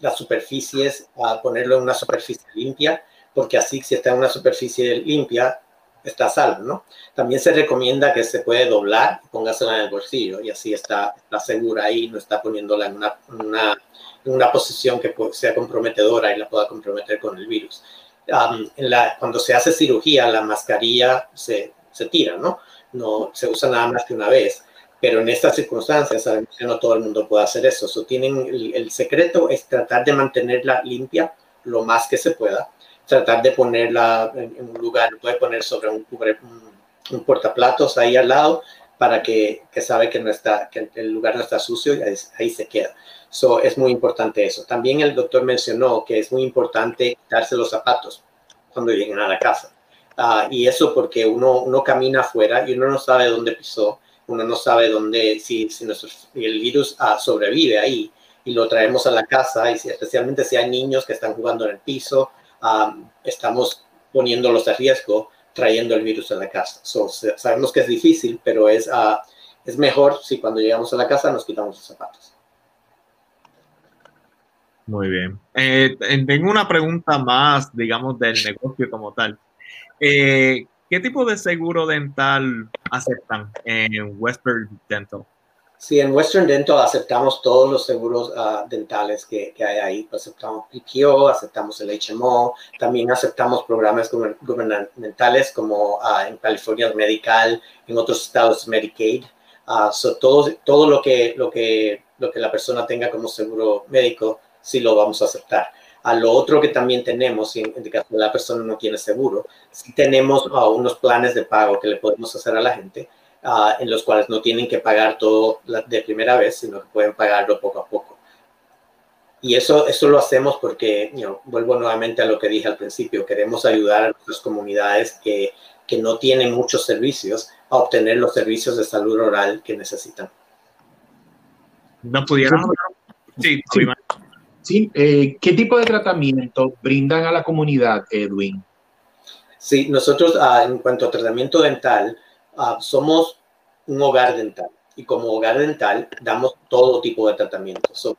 las superficies, ponerlo en una superficie limpia, porque así si está en una superficie limpia, está salvo, ¿no? También se recomienda que se puede doblar póngasela en el bolsillo y así está, está segura ahí, no está poniéndola en una, una, en una posición que sea comprometedora y la pueda comprometer con el virus. Um, en la, cuando se hace cirugía, la mascarilla se, se tira, ¿no? No se usa nada más que una vez pero en estas circunstancias sabemos que no todo el mundo puede hacer eso. So, tienen, el, el, secreto es tratar de mantenerla limpia lo más que se pueda tratar de ponerla en, un lugar, puede poner sobre un, un, portaplatos ahí al lado para que, que, sabe que, no está, que el lugar no está sucio y ahí, se queda. So, es muy importante eso. También el doctor mencionó que es muy importante quitarse los zapatos cuando lleguen a la casa. Uh, y eso porque uno, uno camina afuera y uno no sabe dónde pisó, uno no sabe dónde, si, si nuestro, el virus uh, sobrevive ahí y lo traemos a la casa, y si, especialmente si hay niños que están jugando en el piso um, estamos poniéndolos a riesgo trayendo el virus a la casa. So, sabemos que es difícil, pero es, uh, es mejor si cuando llegamos a la casa nos quitamos los zapatos. Muy bien. Eh, tengo una pregunta más, digamos, del negocio como tal. Eh, ¿Qué tipo de seguro dental aceptan en Western Dental? Sí, en Western Dental aceptamos todos los seguros uh, dentales que, que, hay ahí. Aceptamos PPO, aceptamos el HMO, también aceptamos programas gubernamentales como uh, en California Medical, en otros estados Medicaid. Uh, so todo, todo lo, que, lo, que, lo que la persona tenga como seguro médico, sí lo vamos a aceptar. A lo otro que también tenemos, en, en caso de la persona no tiene seguro, sí tenemos unos planes de pago que le podemos hacer a la gente uh, en los cuales no tienen que pagar todo de primera vez, sino que pueden pagarlo poco a poco. Y eso, eso lo hacemos porque, you know, vuelvo nuevamente a lo que dije al principio, queremos ayudar a nuestras comunidades que, que no tienen muchos servicios a obtener los servicios de salud oral que necesitan. No pudieron. Sí, sí. sí. Eh, ¿Qué tipo de tratamiento brindan a la comunidad, Edwin? Sí, nosotros uh, en cuanto a tratamiento dental, uh, somos un hogar dental y como hogar dental damos todo tipo de tratamientos. So,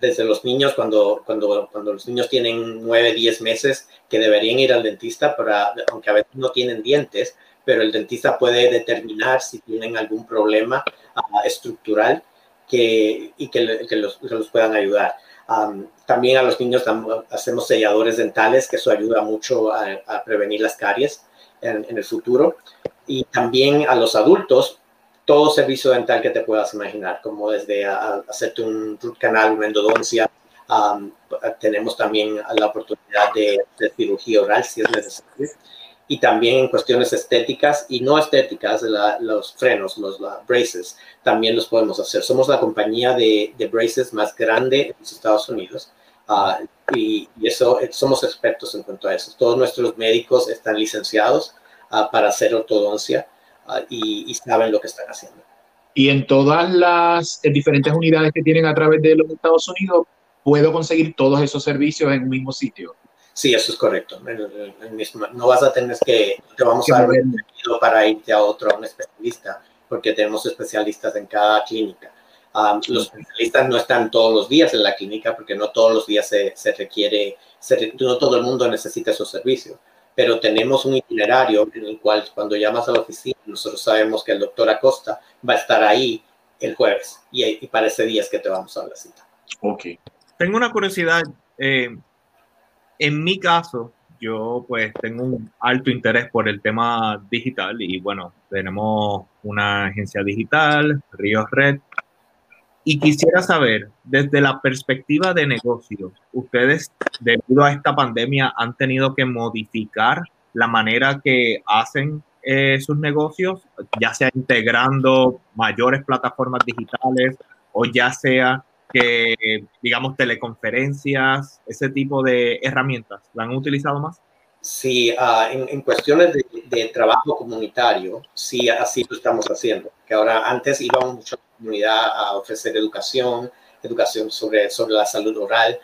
desde los niños, cuando, cuando, cuando los niños tienen 9, 10 meses, que deberían ir al dentista, para, aunque a veces no tienen dientes, pero el dentista puede determinar si tienen algún problema estructural que, y que, que, los, que, los, puedan ayudar. Um, también a los niños hacemos selladores dentales, que eso ayuda mucho a, a prevenir las caries en, en el futuro y también a los adultos todo servicio dental que te puedas imaginar, como desde a, hacerte un root canal, una endodoncia. Um, tenemos también la oportunidad de, de, cirugía oral si es necesario. Y también en cuestiones estéticas y no estéticas, la, los frenos, los la, braces, también los podemos hacer. Somos la compañía de, de braces más grande en los Estados Unidos. Uh, y, y, eso, somos expertos en cuanto a eso. Todos nuestros médicos están licenciados uh, para hacer ortodoncia uh, y, y, saben lo que están haciendo. Y en todas las diferentes unidades que tienen a través de los Estados Unidos, ¿puedo conseguir todos esos servicios en un mismo sitio? Sí, eso es correcto. El, el mismo, no vas a tener que, te vamos a dar para irte a otro, a un especialista, porque tenemos especialistas en cada clínica. Um, los especialistas no están todos los días en la clínica porque no todos los días se, se requiere, se, no todo el mundo necesita esos servicios pero tenemos un itinerario en el cual cuando llamas a la oficina, nosotros sabemos que el doctor Acosta va a estar ahí el jueves y, y para ese día es que te vamos a dar la cita. Ok. Tengo una curiosidad. Eh, en mi caso, yo pues tengo un alto interés por el tema digital y bueno, tenemos una agencia digital, Ríos Red, y quisiera saber, desde la perspectiva de negocio, ustedes, debido a esta pandemia, han tenido que modificar la manera que hacen eh, sus negocios, ya sea integrando mayores plataformas digitales o ya sea que, digamos, teleconferencias, ese tipo de herramientas, ¿la han utilizado más? Sí, uh, en, en, cuestiones de, de, trabajo comunitario, sí, así lo estamos haciendo. Que ahora antes íbamos mucho comunidad a ofrecer educación, educación sobre, sobre la salud oral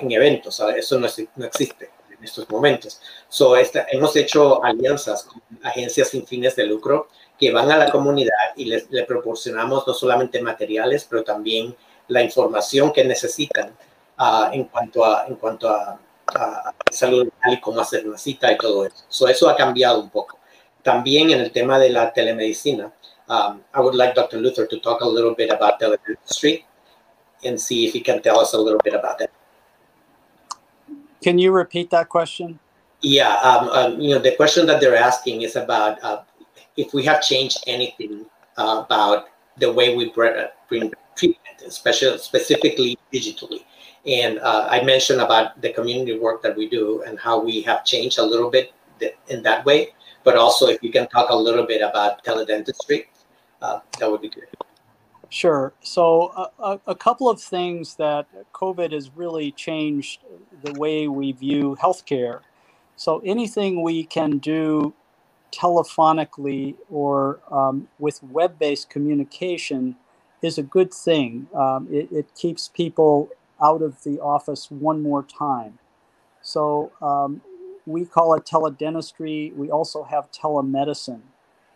en eventos. Eso no, no, existe en estos momentos. So, esta, hemos hecho alianzas con agencias sin fines de lucro que van a la comunidad y les, le proporcionamos no solamente materiales, pero también la información que necesitan en cuanto a, en cuanto a, salud y cómo hacer una cita y todo eso. So, eso ha cambiado un poco. También en el tema de la telemedicina, um, I would like Dr. Luther to talk a little bit about teledentistry and see if he can tell us a little bit about that. Can you repeat that question? Yeah, um, um, you know, the question that they're asking is about uh, if we have changed anything uh, about the way we bring treatment, especially specifically digitally. And uh, I mentioned about the community work that we do and how we have changed a little bit in that way. But also, if you can talk a little bit about teledentistry, uh, that would be good. Sure. So, a, a, couple of things that COVID has really changed the way we view healthcare. So, anything we can do telephonically or um, with web based communication is a good thing. Um, it, it, keeps people out of the office one more time. So, um, we call it teledentistry. We also have telemedicine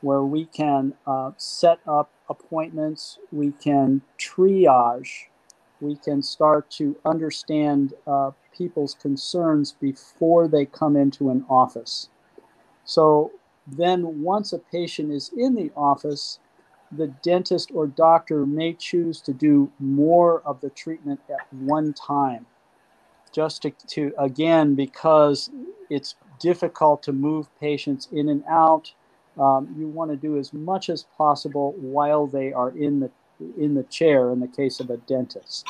where we can uh, set up appointments, we can triage, we can start to understand uh, people's concerns before they come into an office. So then, once a patient is in the office, the dentist or doctor may choose to do more of the treatment at one time. Just to, to again, because it's difficult to move patients in and out um, you want to do as much as possible while they are in the in the chair in the case of a dentist.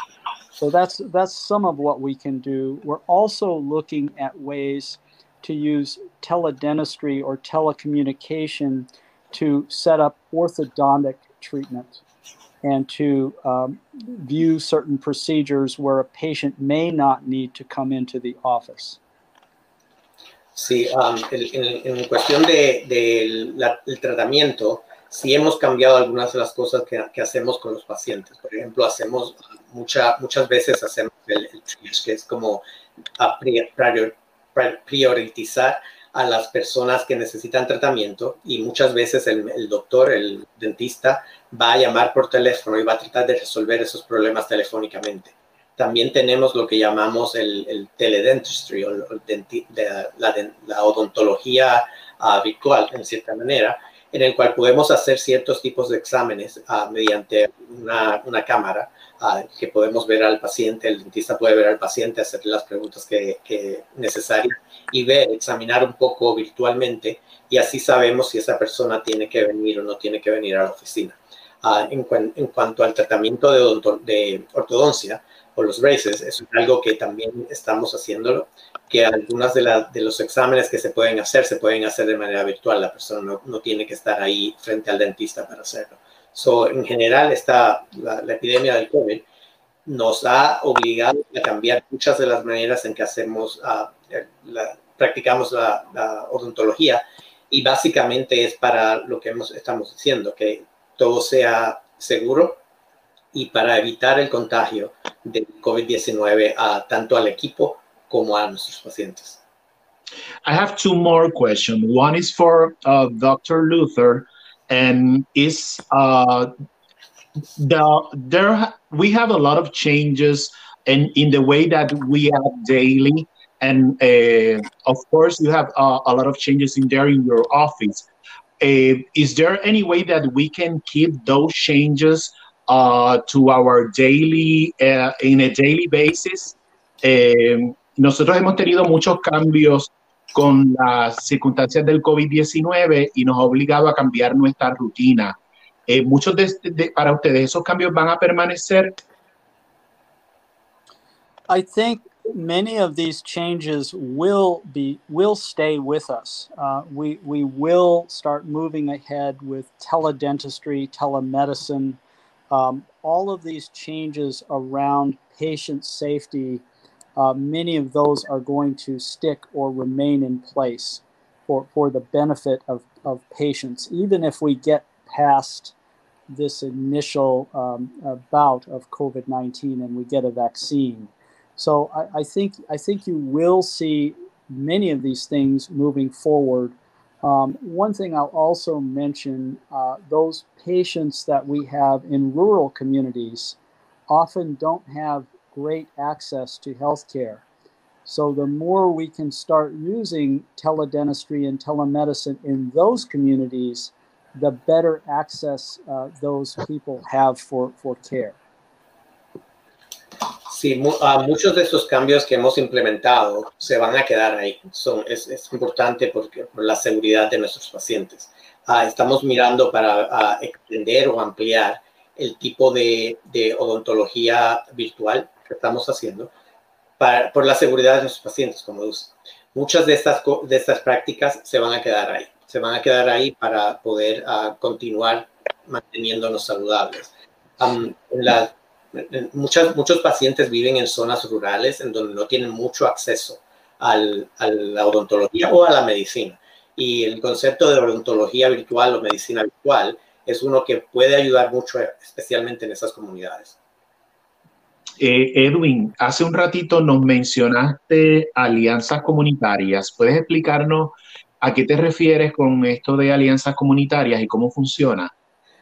So that's that's some of what we can do. We're also looking at ways to use teledentistry or telecommunication to set up orthodontic treatment and to um, view certain procedures where a patient may not need to come into the office. Sí, um, en, cuestión del de, tratamiento, sí hemos cambiado algunas de las cosas que, que, hacemos con los pacientes. Por ejemplo, hacemos mucha, muchas veces hacemos el, el que es como a priorizar a las personas que necesitan tratamiento y muchas veces el, el, doctor, el dentista, va a llamar por teléfono y va a tratar de resolver esos problemas telefónicamente. También tenemos lo que llamamos el, el teledentistry o la, odontología virtual, en cierta manera, en el cual podemos hacer ciertos tipos de exámenes uh, mediante una, una cámara uh, que podemos ver al paciente, el dentista puede ver al paciente, hacerle las preguntas que, que necesarias y ver, examinar un poco virtualmente y así sabemos si esa persona tiene que venir o no tiene que venir a la oficina. En, en, cuanto al tratamiento de ortodoncia, o los braces, es algo que también estamos haciéndolo, que algunas de, de, los exámenes que se pueden hacer se pueden hacer de manera virtual, la persona no, no tiene que estar ahí frente al dentista para hacerlo. So, en general, esta, la, epidemia del COVID nos ha obligado a cambiar muchas de las maneras en que hacemos, uh, la, practicamos la, la, odontología y básicamente es para lo que hemos, estamos diciendo, que todo sea seguro, y para evitar el contagio del COVID-19 a tanto al equipo como a nuestros pacientes. I have two more questions. One is for uh, Dr. Luther, and is uh, the there we have a lot of changes in in the way that we have daily, and uh, of course you have uh, a lot of changes in there in your office. Uh, is there any way that we can keep those changes uh, to our daily, in a daily basis. Eh, nosotros hemos tenido muchos cambios con las circunstancias del COVID-19 y nos ha obligado a cambiar nuestra rutina. Eh, muchos de, de, para ustedes, ¿esos cambios van a permanecer? I think many of these changes will be will stay with us. Uh, we we will start moving ahead with teledentistry, telemedicine, Um, all of these changes around patient safety, uh, many of those are going to stick or remain in place for, for the benefit of, of patients. Even if we get past this initial um, uh, bout of COVID 19 and we get a vaccine. So I, I, think, I think you will see many of these things moving forward. Um, one thing I'll also mention uh, those patients that we have in rural communities often don't have great access to healthcare. So the more we can start using teledentistry and telemedicine in those communities, the better access uh, those people have for, for care. Sí, mu uh, muchos de esos cambios que hemos implementado se van a quedar ahí. Son, es, es importante porque, por la seguridad de nuestros pacientes. Uh, estamos mirando para extender o ampliar el tipo de, de, odontología virtual que estamos haciendo para, por la seguridad de nuestros pacientes, como dice. Muchas de estas, de estas prácticas se van a quedar ahí se van a quedar ahí para poder uh, continuar manteniéndonos saludables. Um, la, muchas, muchos pacientes viven en zonas rurales en donde no tienen mucho acceso al, a la odontología o a la medicina. Y el concepto de odontología virtual o medicina virtual es uno que puede ayudar mucho, especialmente en esas comunidades. Eh, Edwin, hace un ratito nos mencionaste alianzas comunitarias. ¿Puedes explicarnos ¿A qué te refieres con esto de alianzas comunitarias y cómo funciona?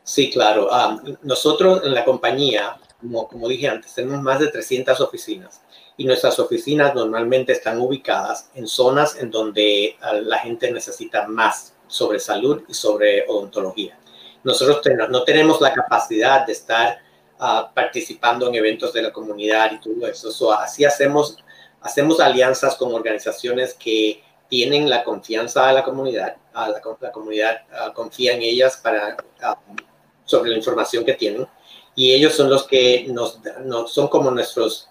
Sí, claro. Ah, nosotros en la compañía, como, dije antes, tenemos más de 300 oficinas y nuestras oficinas normalmente están ubicadas en zonas en donde ah, la gente necesita más sobre salud y sobre odontología. Nosotros no tenemos la capacidad de estar uh, participando en eventos de la comunidad y todo eso. así hacemos, hacemos alianzas con organizaciones que tienen la confianza a la comunidad, a la, la comunidad confía en ellas para, sobre la información que tienen y ellos son los que nos, son como nuestros,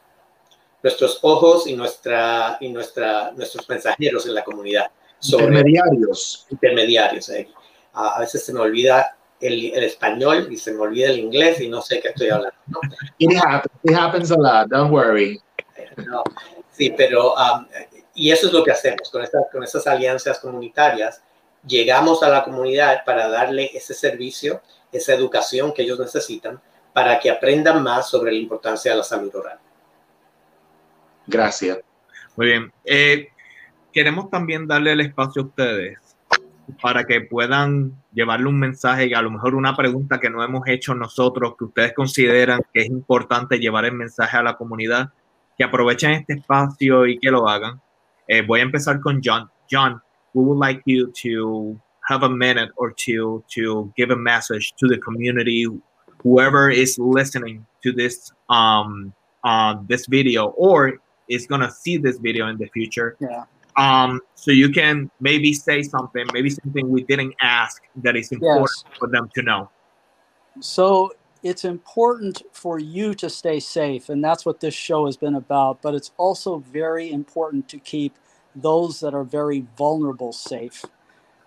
nuestros ojos y, nuestra, y nuestra, nuestros mensajeros en la comunidad. intermediarios. Intermediarios. Eh. A, veces se me olvida el, el, español y se me olvida el inglés y no sé qué estoy hablando. ¿no? It, happens, it happens a lot, don't worry. No, sí, pero um, y eso es lo que hacemos con, esta, con estas alianzas comunitarias. Llegamos a la comunidad para darle ese servicio, esa educación que ellos necesitan para que aprendan más sobre la importancia de la salud oral. Gracias. Muy bien. Eh, queremos también darle el espacio a ustedes para que puedan llevarle un mensaje y a lo mejor una pregunta que no hemos hecho nosotros, que ustedes consideran que es importante llevar el mensaje a la comunidad, que aprovechen este espacio y que lo hagan. Eh, voy a empezar con John. John, we would like you to have a minute or two to give a message to the community, whoever is listening to this um, uh, this video or is gonna see this video in the future. Um, so you can maybe say something, maybe something we didn't ask that is important yes. for them to know. So it's important for you to stay safe, and that's what this show has been about. But it's also very important to keep those that are very vulnerable safe.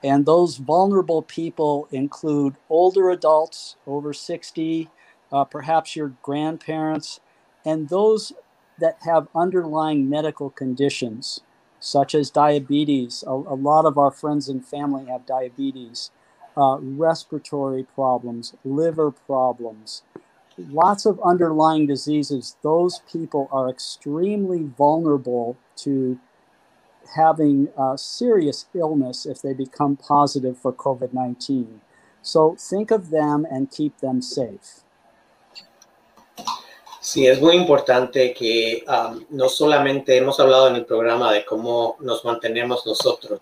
And those vulnerable people include older adults over 60, uh, perhaps your grandparents, and those that have underlying medical conditions, such as diabetes. A, a lot of our friends and family have diabetes uh, respiratory problems, liver problems, lots of underlying diseases. Those people are extremely vulnerable to having a serious illness if they become positive for COVID 19. So think of them and keep them safe. Sí, es muy importante que um, no solamente hemos hablado en el programa de cómo nos mantenemos nosotros,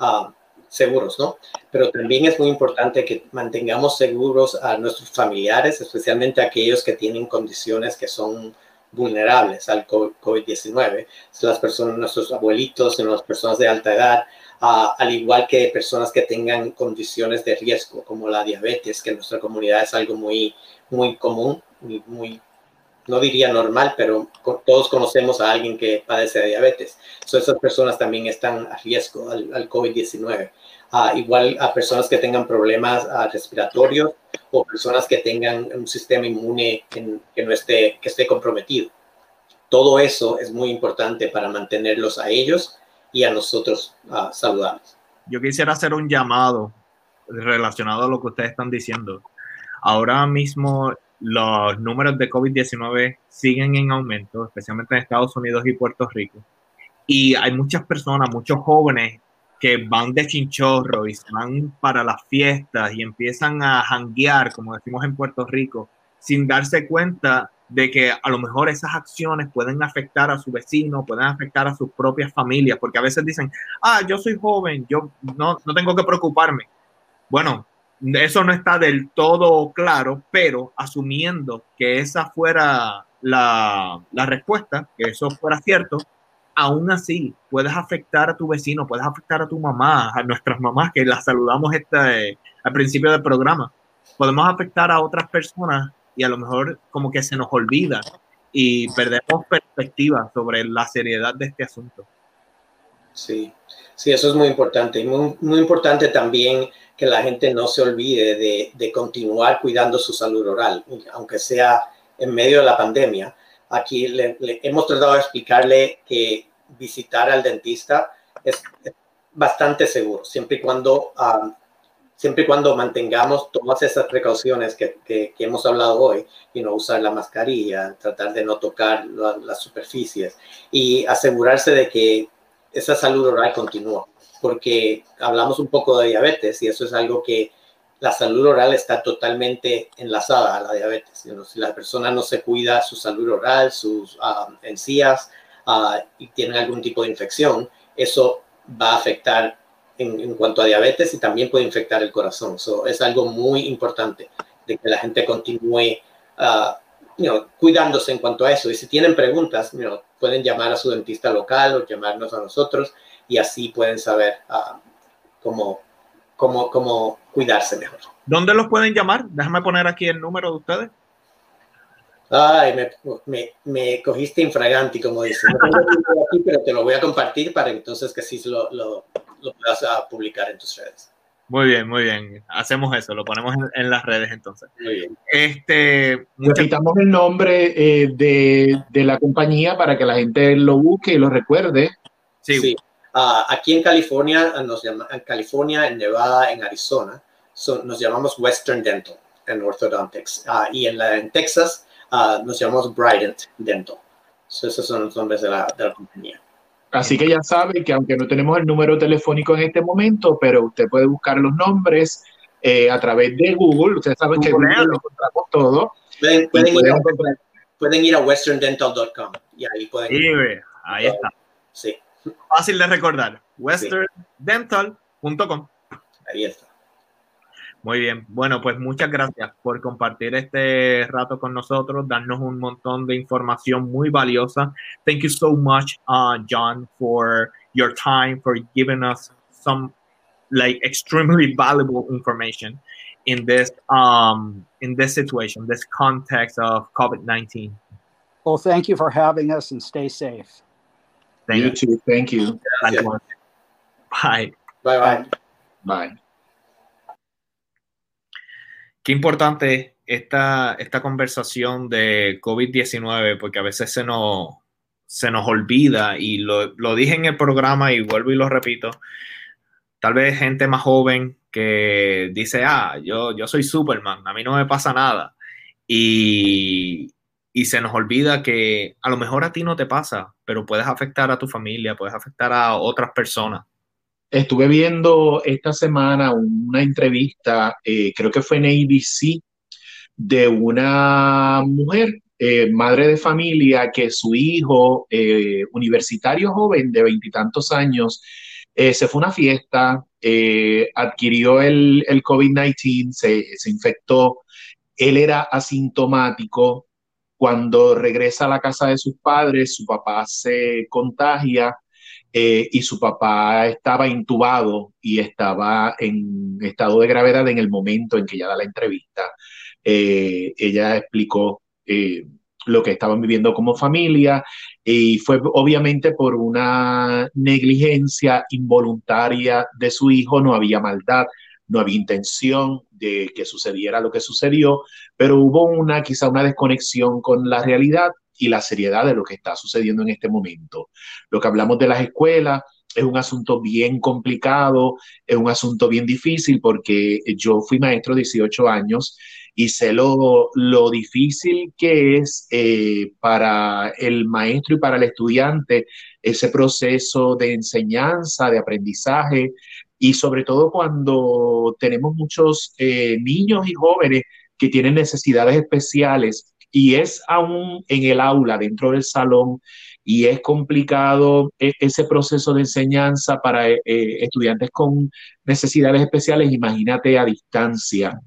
um, seguros, ¿no? Pero también es muy importante que mantengamos seguros a nuestros familiares, especialmente aquellos que tienen condiciones que son vulnerables al COVID-19. Las personas, nuestros abuelitos, las personas de alta edad, uh, al igual que personas que tengan condiciones de riesgo, como la diabetes, que en nuestra comunidad es algo muy, muy común, muy, muy no diría normal, pero todos conocemos a alguien que padece de diabetes. So, esas personas también están a riesgo al, al COVID-19. Uh, igual a personas que tengan problemas uh, respiratorios o personas que tengan un sistema inmune que, no esté, que esté comprometido. Todo eso es muy importante para mantenerlos a ellos y a nosotros uh, saludables. Yo quisiera hacer un llamado relacionado a lo que ustedes están diciendo. Ahora mismo los números de COVID-19 siguen en aumento, especialmente en Estados Unidos y Puerto Rico. Y hay muchas personas, muchos jóvenes que van de chinchorro y se van para las fiestas y empiezan a janguear, como decimos en Puerto Rico, sin darse cuenta de que a lo mejor esas acciones pueden afectar a su vecino, pueden afectar a sus propias familias, porque a veces dicen, ah, yo soy joven, yo no, no tengo que preocuparme. Bueno, eso no está del todo claro, pero asumiendo que esa fuera la, la respuesta, que eso fuera cierto, aún así puedes afectar a tu vecino, puedes afectar a tu mamá, a nuestras mamás que las saludamos este, al principio del programa. Podemos afectar a otras personas y a lo mejor como que se nos olvida y perdemos perspectiva sobre la seriedad de este asunto. Sí, sí, eso es muy importante. Muy, muy importante también que la gente no se olvide de, de continuar cuidando su salud oral, aunque sea en medio de la pandemia. Aquí le, hemos tratado de explicarle que visitar al dentista es, bastante seguro, siempre y cuando, siempre y cuando mantengamos todas esas precauciones que, que, hemos hablado hoy, y no usar la mascarilla, tratar de no tocar las superficies y asegurarse de que esa salud oral continúa, porque hablamos un poco de diabetes y eso es algo que la salud oral está totalmente enlazada a la diabetes. Si la persona no se cuida su salud oral, sus ah, encías uh, y tiene algún tipo de infección, eso va a afectar en, cuanto a diabetes y también puede infectar el corazón. So, es algo muy importante de que la gente continúe uh, cuidándose en cuanto a eso. Y si tienen preguntas, pueden llamar a su dentista local o llamarnos a nosotros y así pueden saber cómo cómo, cuidarse mejor. ¿Dónde los pueden llamar? Déjame poner aquí el número de ustedes. Ay, me, me, cogiste infraganti, como dicen. No tengo aquí, pero te lo voy a compartir para entonces que sí lo, lo, lo puedas ah, publicar en tus redes. Muy bien, muy bien. Hacemos eso, lo ponemos en, las redes entonces. Muy bien. Este, Necesitamos el nombre eh, de, de, la compañía para que la gente lo busque y lo recuerde. Sí. sí. Uh, aquí en California, nos llama, en California, en Nevada, en Arizona, nos llamamos Western Dental en Orthodontics. Uh, y en, la, en Texas uh, nos llamamos Brident Dental. So, esos son los nombres de la, de la compañía. Así que ya sabe que aunque no tenemos el número telefónico en este momento, pero usted puede buscar los nombres eh, a través de Google. Ustedes saben que Google lo encontramos todo. Pueden, pueden, ir, a, pueden ir, a, westerndental.com y ahí pueden. ir. ahí está. Sí. Fácil de recordar. westerndental.com. Ahí está. Muy bien. Bueno, pues muchas gracias por compartir este rato con nosotros, darnos un montón de información muy valiosa. Thank you so much, uh, John, for your time, for giving us some like extremely valuable information in this um in this situation, this context of COVID-19. Well, thank you for having us and stay safe. Thank you. too. Thank you. Bye. Bye bye. Bye. Qué importante esta, esta conversación de COVID-19, porque a veces se nos, se nos olvida, y lo, lo, dije en el programa y vuelvo y lo repito, tal vez gente más joven que dice, ah, yo, yo soy Superman, a mí no me pasa nada. Y, y se nos olvida que a lo mejor a ti no te pasa, pero puedes afectar a tu familia, puedes afectar a otras personas. Estuve viendo esta semana una entrevista, eh, creo que fue en ABC, de una mujer, eh, madre de familia, que su hijo, eh, universitario joven de veintitantos años, se fue a una fiesta, adquirió el, el COVID-19, se, se infectó, él era asintomático, cuando regresa a la casa de sus padres, su papá se contagia eh, y su papá estaba intubado y estaba en estado de gravedad en el momento en que ella da la entrevista. Eh, ella explicó eh, lo que estaban viviendo como familia y fue obviamente por una negligencia involuntaria de su hijo, no había maldad, no había intención de que sucediera lo que sucedió, pero hubo una quizá una desconexión con la realidad y la seriedad de lo que está sucediendo en este momento. Lo que hablamos de las escuelas, es un asunto bien complicado, es un asunto bien difícil porque yo fui maestro 18 años y sé lo, lo difícil que es eh, para el maestro y para el estudiante ese proceso de enseñanza, de aprendizaje y sobre todo cuando tenemos muchos eh, niños y jóvenes que tienen necesidades especiales y es aún en el aula, dentro del salón, y es complicado e, ese proceso de enseñanza para eh, estudiantes con necesidades especiales, imagínate a distancia.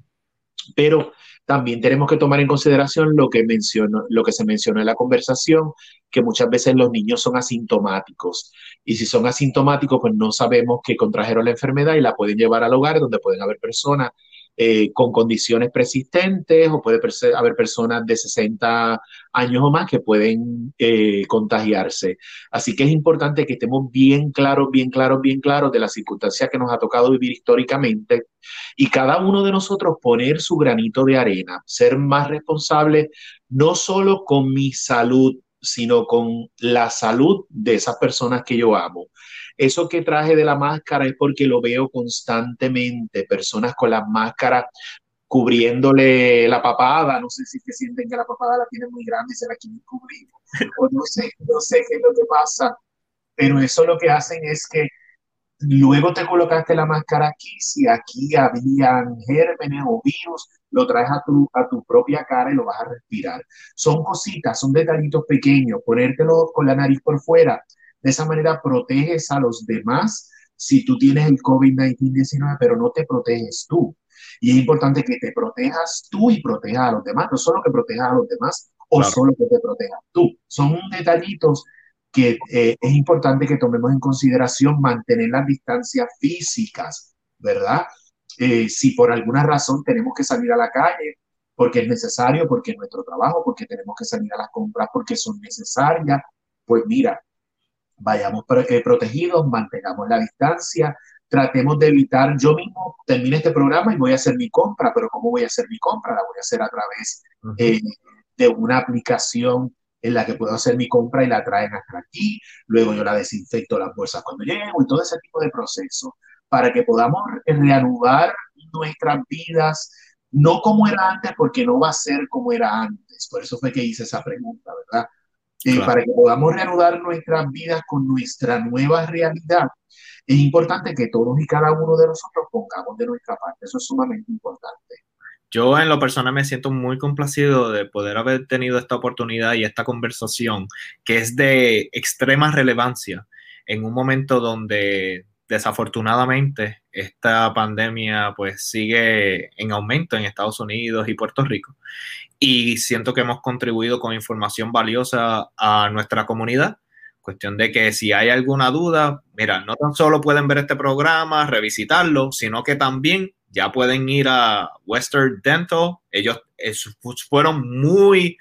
Pero también tenemos que tomar en consideración lo que, mencionó, lo que se mencionó en la conversación, que muchas veces los niños son asintomáticos. Y si son asintomáticos, pues no sabemos que contrajeron la enfermedad y la pueden llevar al hogar donde pueden haber personas eh, con condiciones persistentes o puede haber personas de 60 años o más que pueden eh, contagiarse. Así que es importante que estemos bien claros, bien claros, bien claros de las circunstancias que nos ha tocado vivir históricamente y cada uno de nosotros poner su granito de arena, ser más responsable no solo con mi salud, sino con la salud de esas personas que yo amo. Eso que traje de la máscara es porque lo veo constantemente, personas con las máscaras cubriéndole la papada, no sé si que sienten que la papada la tienen muy grande y se la quieren cubrir, o no sé, no sé qué es lo que pasa, pero eso lo que hacen es que luego te colocaste la máscara aquí, si aquí habían gérmenes o virus, lo traes a tu, a tu propia cara y lo vas a respirar. Son cositas, son detallitos pequeños, ponértelo con la nariz por fuera, de esa manera proteges a los demás si tú tienes el COVID-19, pero no te proteges tú. Y es importante que te protejas tú y protejas a los demás, no solo que protejas a los demás o solo que te protejas tú. Son detallitos que eh, es importante que tomemos en consideración mantener las distancias físicas, ¿verdad? Eh, si por alguna razón tenemos que salir a la calle, porque es necesario, porque es nuestro trabajo, porque tenemos que salir a las compras, porque son necesarias, pues mira, vayamos eh, protegidos, mantengamos la distancia, tratemos de evitar, yo mismo termine este programa y voy a hacer mi compra, pero ¿cómo voy a hacer mi compra? La voy a hacer a través eh, de una aplicación en la que puedo hacer mi compra y la traen hasta aquí, luego yo la desinfecto las bolsas cuando llego y todo ese tipo de proceso para que podamos reanudar nuestras vidas, no como era antes, porque no va a ser como era antes. Por eso fue que hice esa pregunta, ¿verdad? para que podamos reanudar nuestras vidas con nuestra nueva realidad, es importante que todos y cada uno de nosotros pongamos de nuestra parte. Eso es sumamente importante. Yo en lo personal me siento muy complacido de poder haber tenido esta oportunidad y esta conversación que es de extrema relevancia en un momento donde desafortunadamente esta pandemia pues sigue en aumento en Estados Unidos y Puerto Rico y siento que hemos contribuido con información valiosa a nuestra comunidad. Cuestión de que si hay alguna duda, mira, no tan solo pueden ver este programa, revisitarlo, sino que también ya pueden ir a Western Dental. Ellos fueron muy,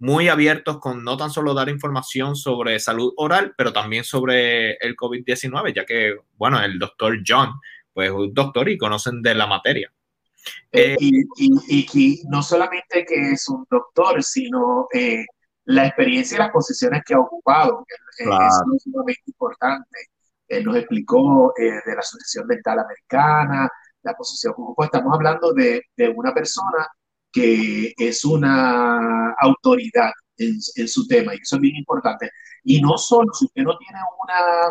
muy abiertos con no tan solo dar información sobre salud oral, pero también sobre el COVID-19, ya que, bueno, el doctor John, pues es un doctor y conocen de la materia. Eh, y, y, no solamente que es un doctor, sino eh, la experiencia y las posiciones que ha ocupado, que es sumamente importante. Él nos explicó eh, de la Asociación Dental Americana, la posición que ocupó. Estamos hablando de, de una persona que es una autoridad en, en, su tema, y eso es bien importante. Y no solo, si usted no tiene una,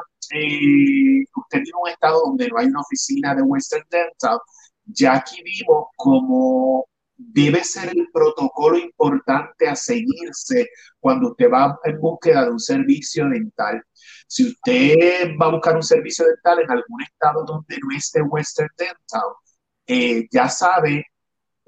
usted tiene un estado donde no hay una oficina de Western Dental, ya aquí vimos cómo debe ser el protocolo importante a seguirse cuando usted va en búsqueda de un servicio dental. Si usted va a buscar un servicio dental en algún estado donde no esté Western Dental, eh, ya sabe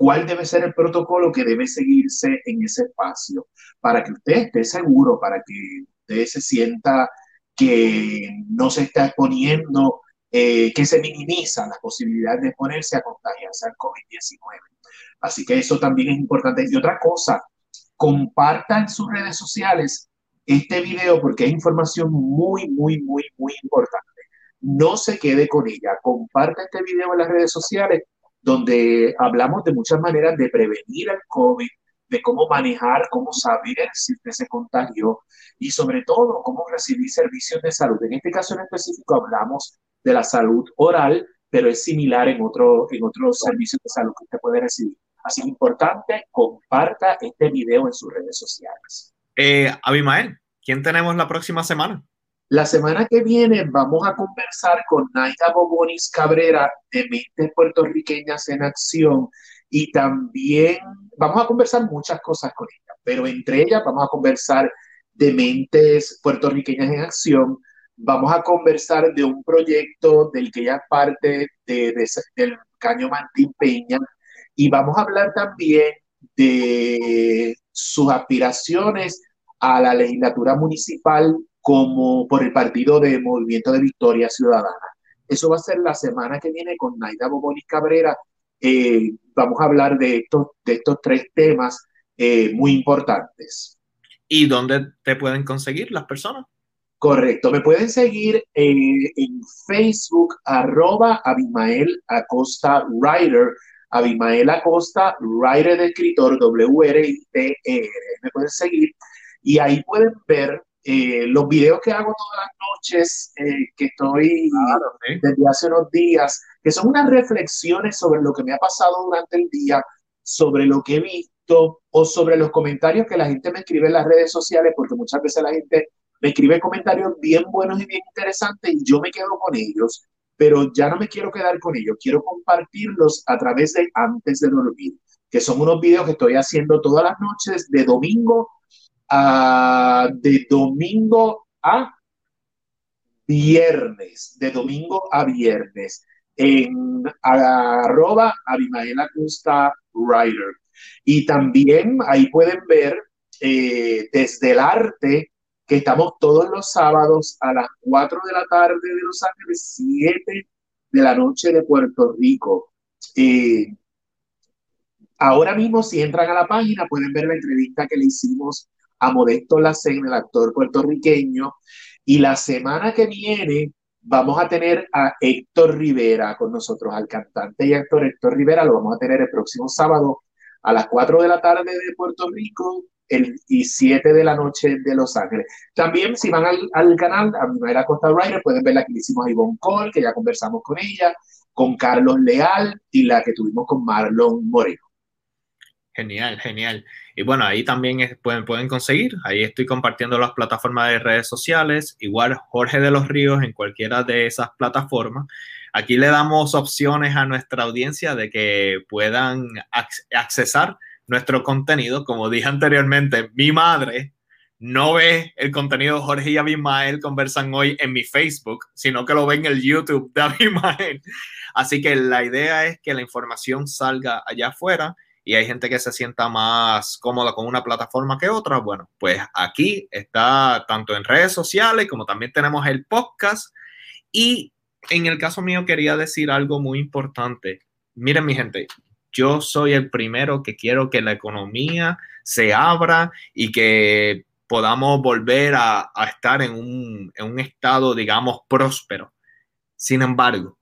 cuál debe ser el protocolo que debe seguirse en ese espacio para que usted esté seguro, para que usted se sienta que no se está exponiendo eh, que se minimiza la posibilidad de ponerse a contagiarse al COVID-19. Así que eso también es importante. Y otra cosa, comparta en sus redes sociales este video porque es información muy, muy, muy, muy importante. No se quede con ella. Comparta este video en las redes sociales donde hablamos de muchas maneras de prevenir el COVID, de cómo manejar, cómo saber si usted se contagió y sobre todo cómo recibir servicios de salud. En este caso en específico hablamos de la salud oral, pero es similar en, en otros servicios de salud que usted puede recibir. Así que importante, comparta este video en sus redes sociales. Eh, Abimael, ¿quién tenemos la próxima semana? La semana que viene vamos a conversar con Naida Bobonis Cabrera de Mentes Puertorriqueñas en Acción y también vamos a conversar muchas cosas con ella, pero entre ellas vamos a conversar de Mentes Puertorriqueñas en Acción, vamos a conversar de un proyecto del que ella es parte de, del Caño Martín Peña y vamos a hablar también de sus aspiraciones a la legislatura municipal como por el partido de Movimiento de Victoria Ciudadana. Eso va a ser la semana que viene con Naida Boboni Cabrera. Eh, vamos a hablar de estos, de estos tres temas eh, muy importantes. ¿Y dónde te pueden conseguir las personas? Correcto, me pueden seguir en Facebook, arroba Abimael Acosta Writer, Abimael Acosta, writer de escritor, W-R-I-T-E-R. E me pueden seguir y ahí pueden ver eh, los videos que hago todas las noches, eh, que estoy desde hace unos días, que son unas reflexiones sobre lo que me ha pasado durante el día, sobre lo que he visto o sobre los comentarios que la gente me escribe en las redes sociales, porque muchas veces la gente me escribe comentarios bien buenos y bien interesantes y yo me quedo con ellos, pero ya no me quiero quedar con ellos, quiero compartirlos a través de antes de dormir, que son unos videos que estoy haciendo todas las noches de domingo de domingo a viernes, de domingo a viernes, en arroba Abimael Acosta Writer. Y también ahí pueden ver eh, desde el arte que estamos todos los sábados a las 4 de la tarde de Los Ángeles, 7 de la noche de Puerto Rico. Eh, ahora mismo, si entran a la página, pueden ver la entrevista que le hicimos a Modesto Lacen, el actor puertorriqueño. Y la semana que viene vamos a tener a Héctor Rivera con nosotros, al cantante y actor Héctor Rivera. Lo vamos a tener el próximo sábado a las 4 de la tarde de Puerto Rico y 7 de la noche de Los Ángeles. También, si van al, al canal, a mi manera Costa Rider, pueden ver la que hicimos a Ivonne Cole, que ya conversamos con ella, con Carlos Leal y la que tuvimos con Marlon Moreno. Genial, genial. Y bueno, ahí también pueden, pueden conseguir. Ahí estoy compartiendo las plataformas de redes sociales. Igual Jorge de los Ríos en cualquiera de esas plataformas. Aquí le damos opciones a nuestra audiencia de que puedan accesar nuestro contenido. Como dije anteriormente, mi madre no ve el contenido de Jorge y Abimael conversan hoy en mi Facebook, sino que lo ve en el YouTube de Abimael. Así que la idea es que la información salga allá afuera y hay gente que se sienta más cómoda con una plataforma que otra, bueno, pues aquí está tanto en redes sociales como también tenemos el podcast. Y en el caso mío quería decir algo muy importante. Miren mi gente, yo soy el primero que quiero que la economía se abra y que podamos volver a, estar en un, en un estado, digamos, próspero. Sin embargo,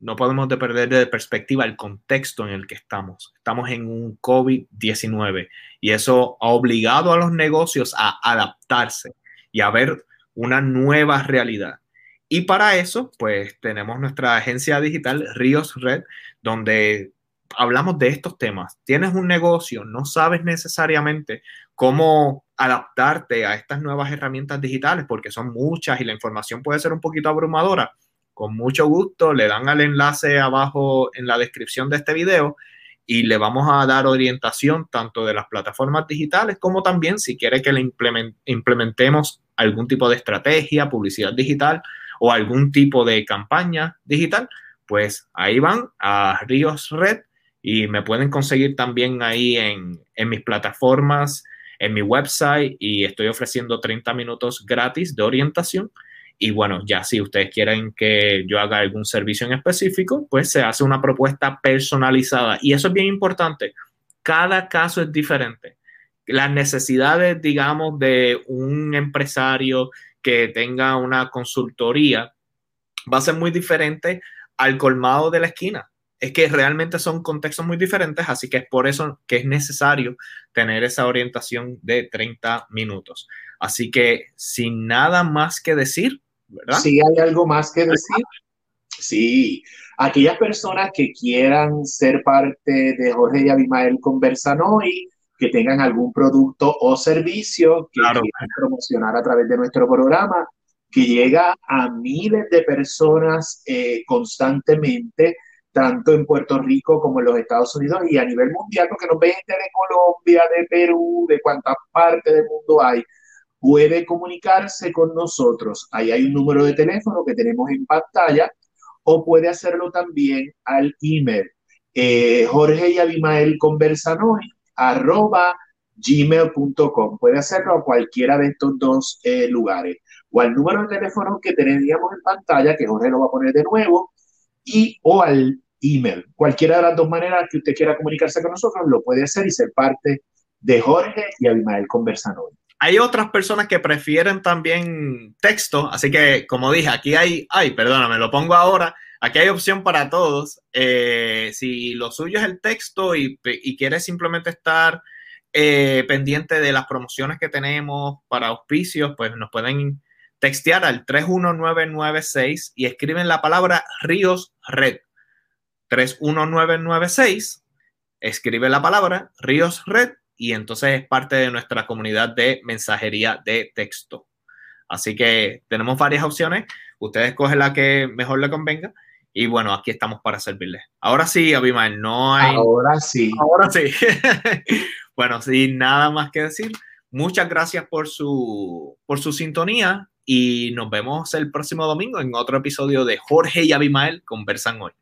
no podemos de perder de perspectiva el contexto en el que estamos. Estamos en un COVID-19 y eso ha obligado a los negocios a adaptarse y a ver una nueva realidad. Y para eso, pues tenemos nuestra agencia digital Ríos Red, donde hablamos de estos temas. Tienes un negocio, no sabes necesariamente cómo adaptarte a estas nuevas herramientas digitales porque son muchas y la información puede ser un poquito abrumadora con mucho gusto le dan al enlace abajo en la descripción de este video y le vamos a dar orientación tanto de las plataformas digitales como también si quiere que le implementemos algún tipo de estrategia, publicidad digital o algún tipo de campaña digital, pues ahí van a Ríos Red y me pueden conseguir también ahí en, mis plataformas, en mi website y estoy ofreciendo 30 minutos gratis de orientación y bueno, ya si ustedes quieren que yo haga algún servicio en específico, pues se hace una propuesta personalizada. Y eso es bien importante. Cada caso es diferente. Las necesidades, digamos, de un empresario que tenga una consultoría va a ser muy diferente al colmado de la esquina. es que realmente son contextos muy diferentes, así que es por eso que es necesario tener esa orientación de 30 minutos. Así que sin nada más que decir, ¿verdad? Sí, hay algo más que decir. Sí, aquellas personas que quieran ser parte de Jorge y Abimael Conversan hoy, que tengan algún producto o servicio que quieran promocionar a través de nuestro programa, que llega a miles de personas eh, constantemente, tanto en Puerto Rico como en los Estados Unidos y a nivel mundial, porque nos ven gente de Colombia, de Perú, de cuántas partes del mundo hay, puede comunicarse con nosotros. Ahí hay un número de teléfono que tenemos en pantalla o puede hacerlo también al email. Eh, Jorge y Abimael conversan hoy, arroba gmail.com. Puede hacerlo a cualquiera de estos dos eh, lugares o al número de teléfono que teníamos en pantalla, que Jorge lo va a poner de nuevo, y o al email. Cualquiera de las dos maneras que usted quiera comunicarse con nosotros lo puede hacer y ser parte de Jorge y Abimael Conversan hoy. Hay otras personas que prefieren también texto, así que como dije, aquí hay, ay, perdóname, lo pongo ahora, aquí hay opción para todos. Eh, si lo suyo es el texto y, y quieres simplemente estar eh, pendiente de las promociones que tenemos para auspicios, pues nos pueden textear al 31996 y escriben la palabra Ríos Red. 31996, escribe la palabra Ríos Red y entonces es parte de nuestra comunidad de mensajería de texto. Así que tenemos varias opciones. Ustedes cogen la que mejor le convenga. Y bueno, aquí estamos para servirles. Ahora sí, Abimael, no hay. Ahora sí. Ahora sí. bueno, sin nada más que decir. Muchas gracias por su, por su sintonía y nos vemos el próximo domingo en otro episodio de Jorge y Abimael Conversan Hoy.